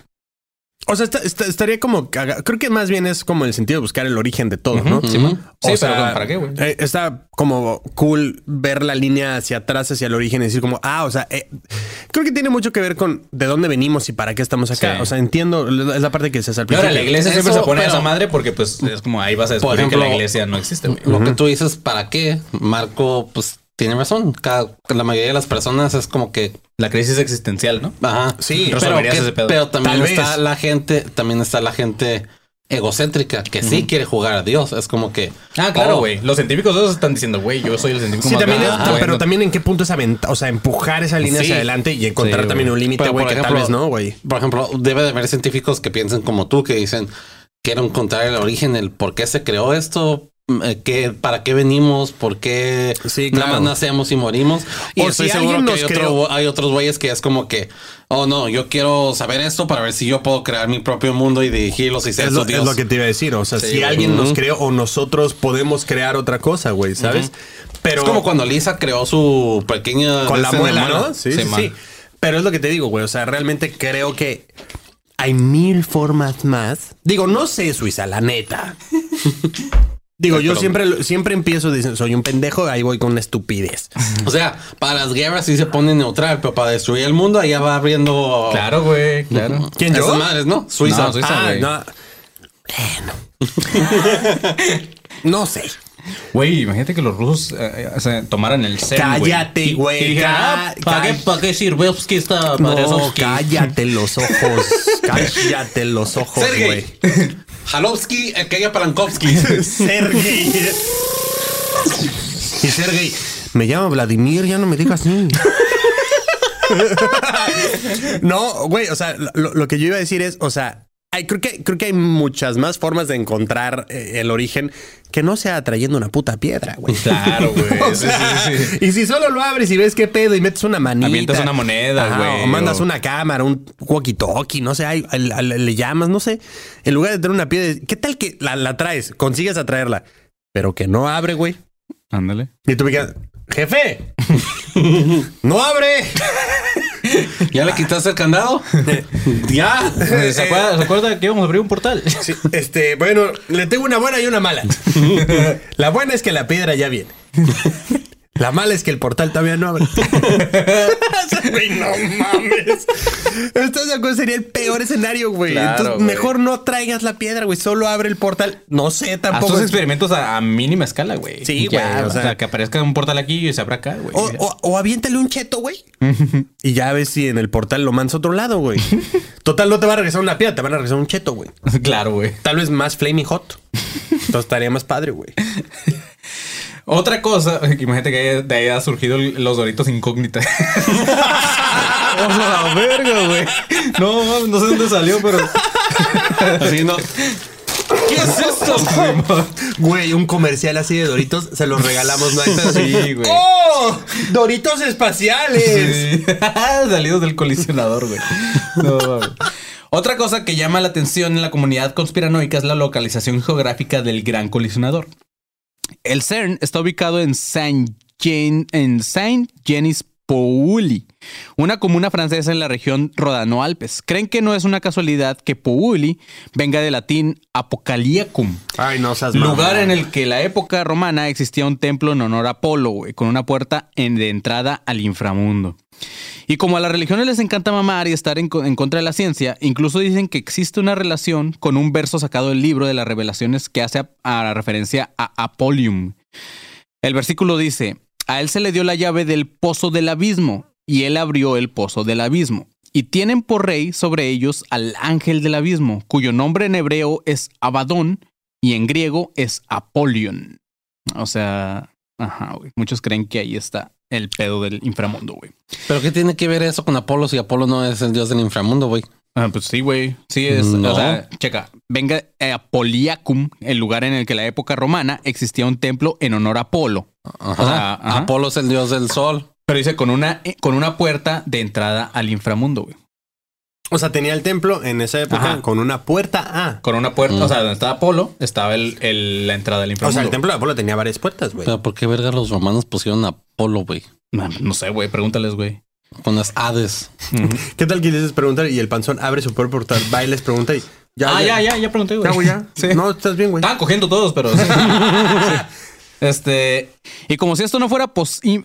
O sea está- está- estaría como caga- Creo que más bien es como el sentido de buscar el origen de todo, ¿no? Sí, Sí, O pero sea, ¿para qué, güey? eh, está como cool ver la línea hacia atrás, hacia el origen y decir como, ah, o sea, eh, creo que tiene mucho que ver con de dónde venimos y para qué estamos acá. Sí. O sea, entiendo, es la parte que se al Y ahora la principio. iglesia siempre Eso, se pone a esa madre porque pues es como ahí vas a descubrir que la iglesia no existe, güey. Lo que tú dices, ¿para qué? Marco, pues tiene razón. Cada, la mayoría de las personas es como que. La crisis existencial, ¿no? Ajá. Sí, pero, resolverías que- ese pedo. pero también Tal está vez. la gente, también está la gente egocéntrica que sí quiere jugar a Dios. Es como que. Ah, claro, oh, güey. Los científicos esos están diciendo, güey, yo soy el científico Sí, más también es- pero también en qué punto es aventar, o sea, empujar esa línea Sí. hacia adelante y encontrar Sí, también un límite, güey, tal vez no, güey. Por ejemplo, debe de haber científicos que piensen como tú, que dicen, quiero encontrar el origen, el por qué se creó esto, mm, eh, qué, para qué venimos, por qué Sí, nada claro. más nacemos y morimos. Y O estoy si seguro que hay, otro- hay otros güeyes que es como que, oh no, yo quiero saber esto para ver si yo puedo crear mi propio mundo y dirigirlos y ser Es lo, es lo que te iba a decir. O sea, si güey. alguien nos creó o nosotros podemos crear otra cosa, güey, ¿sabes? Pero Es como cuando Lisa creó su pequeña... con la muela, ¿no? Sí, Sí, sí. Pero es lo que te digo, güey. O sea, realmente creo que hay mil formas más. Digo, no sé, Suiza, la neta. Digo, yo siempre, siempre empiezo diciendo, soy un pendejo, ahí voy con una estupidez. O sea, para las guerras sí se pone neutral, pero para destruir el mundo allá va abriendo... Claro, güey, claro. ¿Quién, yo? Esas madres, ¿no? Suiza. No, Suiza, Ah, güey. no. Bueno. no sé. Güey, imagínate que los rusos eh, sea, tomaran el CERN. Cállate, güey, ah, ¿para qué, ¿para qué sirve que esta madre No, cállate los ojos. cállate los ojos, güey. Halovsky, el que haya Palankovsky. Sergey. Y Sergey, me llamo Vladimir, ya no me digas así. no, güey, o sea, lo, lo que yo iba a decir es, o sea, hay, creo, que, creo que hay muchas más formas de encontrar eh, el origen que no sea trayendo una puta piedra, güey. Claro, güey. O Sí, sea, sí, sí. Y si solo lo abres y ves qué pedo y metes una manita. Avientas una moneda, güey, O mandas o- una cámara, un walkie-talkie, no sé, hay- al- al- le llamas, no sé. En lugar de tener una piedra, ¿qué tal que la, la traes? Consigues atraerla, pero que no abre, güey. Ándale. Y tú me quedas, jefe, no abre. ¿Ya le quitaste el candado? ya. ¿Se acuerda, ¿Se acuerda que íbamos a abrir un portal? Sí, este, bueno, le tengo una buena y una mala. La buena es que la piedra ya viene. La mala es que el portal todavía no abre. Güey, no mames. ¿Estás de acuerdo? Sería el peor escenario, güey. Claro, Entonces, güey. mejor no traigas la piedra, güey. Solo abre el portal. No sé Haz tampoco. tus experimentos a, a mínima escala, güey. Sí, Ya, güey, o O sea- sea, que aparezca un portal aquí y se abra acá, güey. O, o, o aviéntale un cheto, güey. y ya ves si en el portal lo mandas a otro lado, güey. Total, no te va a regresar una piedra, te van a regresar un cheto, güey. Claro, güey. Tal vez más flaming hot. Entonces estaría más padre, güey. Otra cosa, imagínate que de ahí ha surgido los doritos incógnitas. Vamos a la verga, güey. No, no sé dónde salió, pero. Así no. ¿Qué es esto? Güey, un comercial así de Doritos se los regalamos, ¿no? hay pedo. Sí, güey. ¡Oh! ¡Doritos espaciales! Sí. Salidos del colisionador, güey. No, mames. Otra cosa que llama la atención en la comunidad conspiranoica es la localización geográfica del gran colisionador. El CERN está ubicado en Saint, Jean- en Saint Denis Pouli, una comuna francesa en la región Rodano-Alpes. Creen que no es una casualidad que Pouli venga del latín Apocaliacum, Ay, no seas lugar en el que en la época romana existía un templo en honor a Apolo, güey, con una puerta en- de entrada al inframundo. Y como a las religiones les encanta mamar y estar en, co- en contra de la ciencia, incluso dicen que existe una relación con un verso sacado del libro de las revelaciones que hace a, a referencia a Apolium. El versículo dice, a él se le dio la llave del pozo del abismo y él abrió el pozo del abismo. Y tienen por rey sobre ellos al ángel del abismo, cuyo nombre en hebreo es Abadón y en griego es Apolion. O sea, ajá, güey. Muchos creen que ahí está el pedo del inframundo, güey. Pero ¿qué tiene que ver eso con Apolo si Apolo no es el dios del inframundo, güey? Ah, pues sí, güey. Sí, es. No. O sea, checa. Venga, eh, Apoliacum, el lugar en el que en la época romana existía un templo en honor a Apolo. Ajá. O sea, ajá. Apolo es el dios del sol. Pero dice con una, eh, con una puerta de entrada al inframundo, güey. O sea, tenía el templo en esa época Ajá. con una puerta A. Con una puerta, Mm. o sea, donde estaba Apolo, estaba el, el- la entrada al O inframundo. sea, el templo de Apolo tenía varias puertas, güey. Pero ¿por qué verga los romanos pusieron a Apolo, güey? No, no sé, güey, pregúntales, güey. Con las Hades. ¿Qué tal que dices preguntar y el panzón abre su puerta portal, va y les pregunta y ya. ah, ya, ya, ya pregunté, güey. Ya, güey, ya. Sí. No, estás bien, güey. Estaban cogiendo todos, pero. sí. Sí. Este. Y como si esto no fuera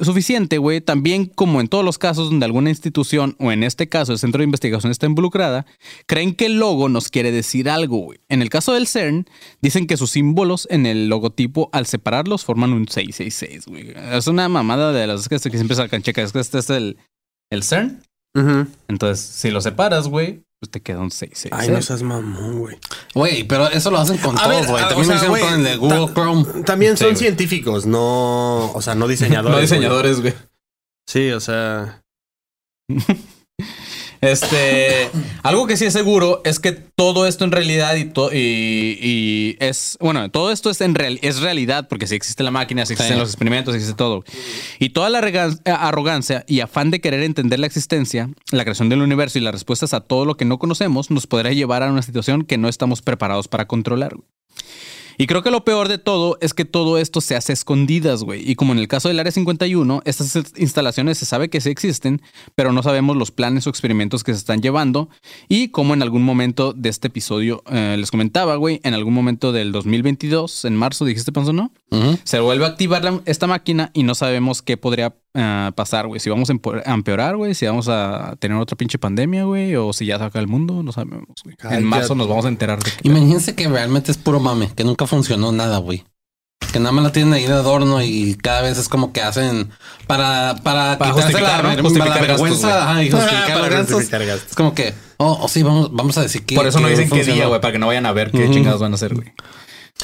suficiente, güey, también como en todos los casos donde alguna institución, o en este caso el centro de investigación está involucrada, creen que el logo nos quiere decir algo, güey. En el caso del CERN, dicen que sus símbolos en el logotipo, al separarlos, forman un 666, güey. Es una mamada de las que, siempre sacan, checa. Es que este es el, el CERN. Ujú. Entonces, si lo separas, güey, pues te queda un 666. Ay, no seas mamón, güey. Güey, pero eso lo hacen con A todos, ver, güey. También o lo sea, hicieron con el de Google ta- Chrome. También Sí, son güey. científicos, no, o sea, no diseñadores. No diseñadores, güey. Sí, o sea, Este, algo que sí es seguro es que todo esto en realidad y, to- y, y es, bueno, todo esto es en real, es realidad porque si existe la máquina, si existen Sí. los experimentos, existe todo. Y toda la arrogan- arrogancia y afán de querer entender la existencia, la creación del universo y las respuestas a todo lo que no conocemos nos podrá llevar a una situación que no estamos preparados para controlar. Y creo que lo peor de todo es que todo esto se hace a escondidas, güey. Y como en el caso del Área 51, estas instalaciones se sabe que sí existen, pero no sabemos los planes o experimentos que se están llevando. Y como en algún momento de este episodio eh, les comentaba, güey, en algún momento del 2022, en marzo, dijiste, Panzo, ¿no? Se vuelve a activar la- esta máquina y no sabemos qué podría eh, pasar, güey. Si vamos a empeorar, güey. Si vamos a tener otra pinche pandemia, güey. O si ya saca el mundo, no sabemos, güey. En marzo nos vamos a enterar de que... Imagínense que realmente es puro mame, que nunca funcionó nada, güey. Que nada más la tienen ahí de adorno y cada vez es como que hacen para, para, Para quitarse justificar, la, ¿no? Justificar la gastos, vergüenza güey. ajá, y justificar Para gastos. justificar gastos. Es como que, oh, oh, sí, vamos, vamos a decir que. Por eso no que dicen qué día, güey, para que no vayan a ver qué Ujú. chingados van a hacer, güey.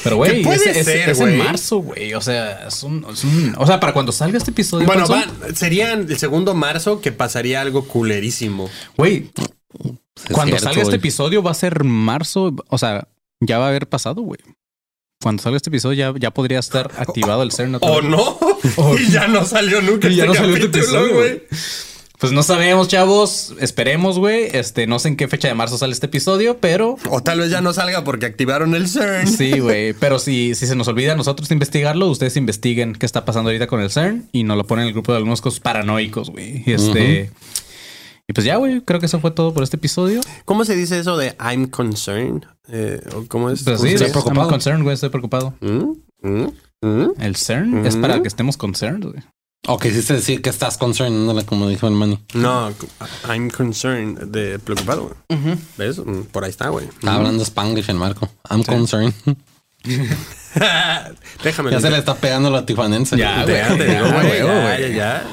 Pero, güey, es, es- ser, es en marzo, güey. O sea, es un, es un- O sea, para cuando salga este episodio. Bueno, va, sería el segundo marzo que pasaría algo culerísimo. Güey, cuando cierto, salga este güey. episodio va a ser marzo. O sea, ya va a haber pasado, güey. Cuando salga este episodio ya, ya podría estar activado el CERN. ¿O no? y ya no salió nunca Y ya este no salió este episodio, güey. Pues no sabemos, chavos. Esperemos, güey. Este, no sé en qué fecha de marzo sale este episodio, pero O tal vez ya no salga porque activaron el CERN. Sí, güey. Pero si, si se nos olvida a nosotros investigarlo, ustedes investiguen qué está pasando ahorita con el CERN y nos lo ponen en el grupo de algunos cosas paranoicos, güey. Este. Y pues ya, güey. Creo que eso fue todo por este episodio. ¿Cómo se dice eso de I'm concerned? Eh, ¿o ¿Cómo es? Pues ¿Cómo sí, se estoy preocupado. I'm concerned, güey. Estoy preocupado. ¿Mm? ¿Mm? ¿Mm? El CERN es para que estemos concerned, güey. O que quisiste decir que estás concerned, como dijo el Manny. No, I'm concerned de preocupado. güey. ¿Ves? Por ahí está, güey. Está hablando Spanglish el Marco. I'm concerned. Déjame. ya se le está pegando la tijuanense. Ya, güey. ya, ya.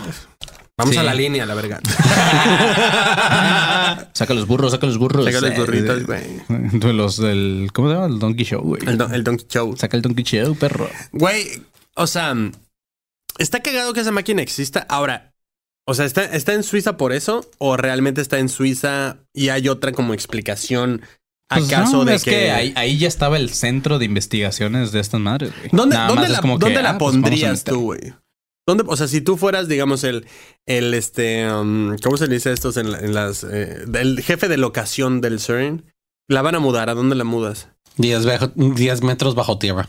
Vamos Sí. a la línea, la verga. Saca los burros, saca los burros. Saca los Eh, burritos, güey. de Los del. ¿Cómo se llama? El Donkey Show, güey. El, don- el Donkey Show. Saca el Donkey Show, perro. Güey, o sea, está cagado que esa máquina exista. Ahora, o sea, ¿está, ¿está en Suiza por eso? ¿O realmente está en Suiza y hay otra como explicación? Pues ¿Acaso no, de es que, que, ahí, ahí ya estaba el centro de investigaciones de estas madres, güey. ¿Dónde, dónde la, como que, dónde la ah, pues vamos a pondrías tú, güey? ¿Dónde, o sea, si tú fueras, digamos, el, el este, um, ¿cómo se le dice a estos en, la- en las, eh, el jefe de locación del CERN? La van a mudar, ¿a dónde la mudas? 10, bajo- 10 metros bajo tierra.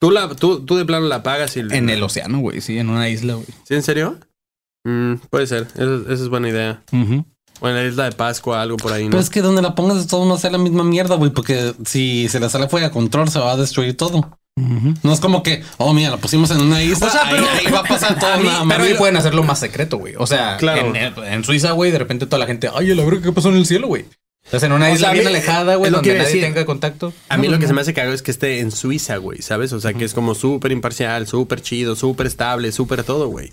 Tú, la, tú, tú de plano la pagas y... En el océano, güey, sí, en una isla, güey. ¿Sí, en serio? Mm, puede ser. Eso- Esa es buena idea. Ujú. O en la isla de Pascua, algo por ahí, ¿no? Pero es que donde la pongas de todos modos es la misma mierda, güey, porque si se le sale fuera de control se va a destruir todo. No es como que, oh, mira, la pusimos en una isla, O sea, pero- ahí, va a pasar todo. A mí, nada más. pero ahí pueden hacerlo más secreto, güey. O sea, Claro. en, en Suiza, güey, de repente toda la gente, ay, la verdad, ¿qué pasó en el cielo, güey? Estás en una O isla sea, bien mí- alejada, güey, lo donde que nadie tenga contacto. A mí lo que se me hace cagado es que esté en Suiza, güey, ¿sabes? O sea, que es como súper imparcial, súper chido, súper estable, súper todo, güey.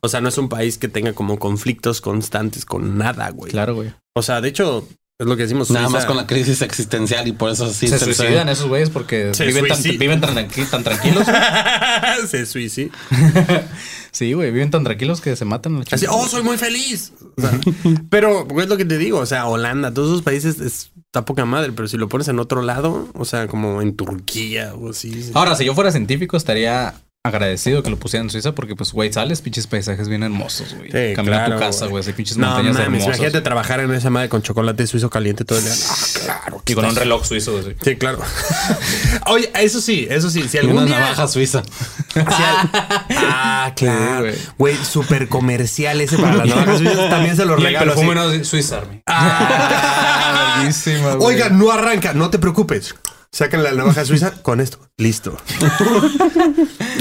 O sea, no es un país que tenga como conflictos constantes con nada, güey. Claro, güey. O sea, de hecho, es lo que decimos. Nada Suiza- más con la crisis existencial y por eso sí se se- suicidan esos güeyes porque Se viven tan, suicidan. viven tan, tranqui- tan tranquilos. se suicida. sí, güey, viven tan tranquilos que se matan. a la Así, oh, soy muy feliz. O sea, pero es lo que te digo. O sea, Holanda, todos esos países es, está poca madre. Pero si lo pones en otro lado, o sea, como en Turquía o así. Ahora, si yo fuera científico, estaría agradecido que lo pusieran en Suiza porque, pues, güey, sales pinches paisajes bien hermosos, güey. Sí, Caminar claro, tu casa, güey. así pinches No montañas mames, hermosas. imagínate trabajar en esa madre con chocolate suizo caliente todo el día. Ah, claro. Y con un reloj suizo. Sí, claro. Oye, eso sí, eso sí. Si Y algún una día- navaja suiza. si al- Ah, claro. güey. Güey, súper comercial ese para las navajas suizas. También se lo Y el regalo perfume no Army. Ah. Oiga, no arranca, no te preocupes. Sacan la navaja suiza con esto. Listo.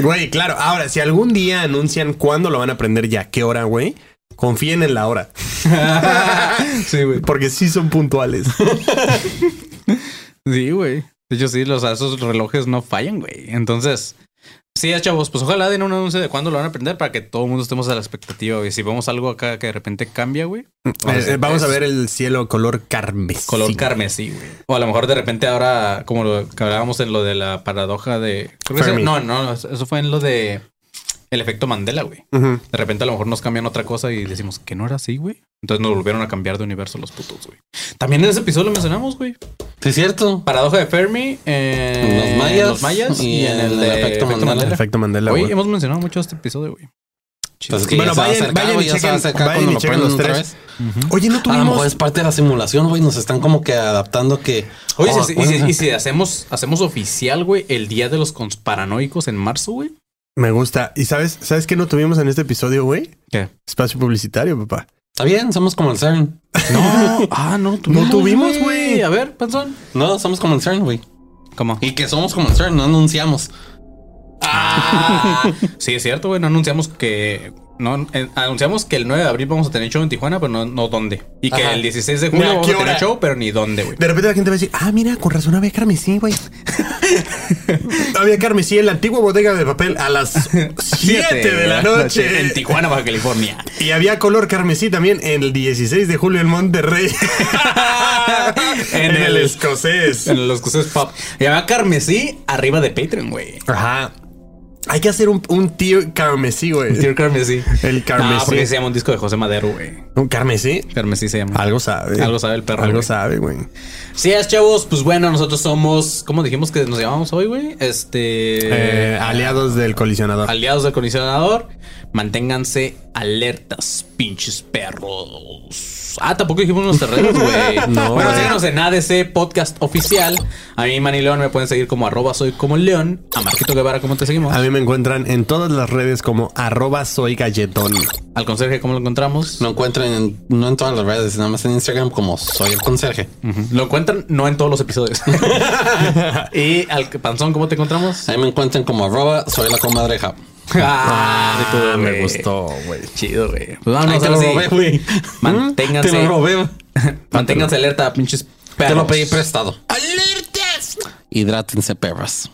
Güey, claro. Ahora, si algún día anuncian cuándo lo van a aprender y a qué hora, güey, confíen en la hora. sí, güey. Porque sí son puntuales. Sí, güey. De hecho, sí, los, esos relojes no fallan, güey. Entonces, sí, chavos, pues ojalá den un anuncio de cuándo lo van a aprender para que todo el mundo estemos a la expectativa, güey. Si vemos algo acá que de repente cambia, güey. Eh, vamos a ver el cielo color carmesí. Color carmesí, güey. O a lo mejor de repente ahora, como lo que hablábamos en lo de la paradoja de... creo que no, no, eso fue en lo de el efecto Mandela, güey. De repente a lo mejor nos cambian otra cosa y decimos que no era así, güey. Entonces nos volvieron a cambiar de universo los putos, güey. También en ese episodio lo mencionamos, güey. Sí, es cierto. Paradoja de Fermi, eh, Los mayas los mayas y, y en el, el de efecto Mandela. Efecto Mandela. Hoy güey. hemos mencionado mucho este episodio, güey. Pues es que Bueno, a vayan- acercar, vayan y a chequen- vayan cuando y lo chequen los otra tres. vez. Oye, no A lo mejor tuvimos. es parte de la simulación, güey. Nos están como que adaptando que. Oye, Oh, si- y, si, y si hacemos, hacemos oficial, güey, el día de los consparanoicos en marzo, güey. Me gusta. ¿Y sabes, sabes qué no tuvimos en este episodio, güey? ¿Qué? Espacio publicitario, papá. Está bien, somos como el CERN. No, ah, no No tuvimos, güey. A ver, Panzón. No, somos como el CERN, güey. ¿Cómo? Y que somos como el CERN, no anunciamos. Ah, sí, es cierto, güey. No anunciamos que. No, eh, anunciamos que el 9 de abril vamos a tener show en Tijuana, pero no, no dónde. Y que Ajá. el 16 de julio vamos qué a tener hora. show, pero ni dónde, güey. De repente la gente va a decir, ah, mira, con razón había carmesí, güey. había carmesí en la antigua bodega de papel a las 7 de la noche. En Tijuana, Baja California. Y había color carmesí también el 16 de julio en Monterrey. en, En el, el- escocés. En los cruces pop. Y había carmesí arriba de Patreon, güey. Ajá. Hay que hacer un, un tier carmesí, güey. Tier carmesí. El carmesí. No, porque se llama un disco de José Madero, güey. ¿Un carmesí? Carmesí se llama. Algo sabe. Algo sabe el perro, Algo sabe, güey. Sí, es, chavos. Pues bueno, nosotros somos. ¿Cómo dijimos que nos llamamos hoy, güey? Este. Eh, aliados del colisionador. aliados del condicionador. Manténganse alertas, pinches perros. Ah, tampoco dijimos nuestras redes, güey. No. Bueno, síganos en ADC Podcast Oficial. A mí, Manny León, me pueden seguir como arroba soy como León. A Marquito Guevara, ¿cómo te seguimos? A mí me encuentran en todas las redes como arroba soy galletón. Al conserje, ¿cómo lo encontramos? No encuentren en, no en todas las redes, nada más en Instagram como soy el conserje. Lo encuentran no en todos los episodios. y al panzón, ¿cómo te encontramos? Ahí me encuentran como arroba soy la comadreja. Ah, me gustó, güey. Chido, güey. Pues Ay, vámonos te ahora lo sí. robé, güey. Manténganse. Te lo robé. Manténganse alerta, pinches perros. Te lo pedí prestado. ¡Alertas! Hidrátense, perras.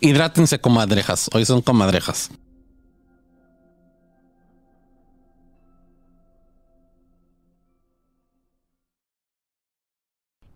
Hidrátense, comadrejas. Hoy son comadrejas.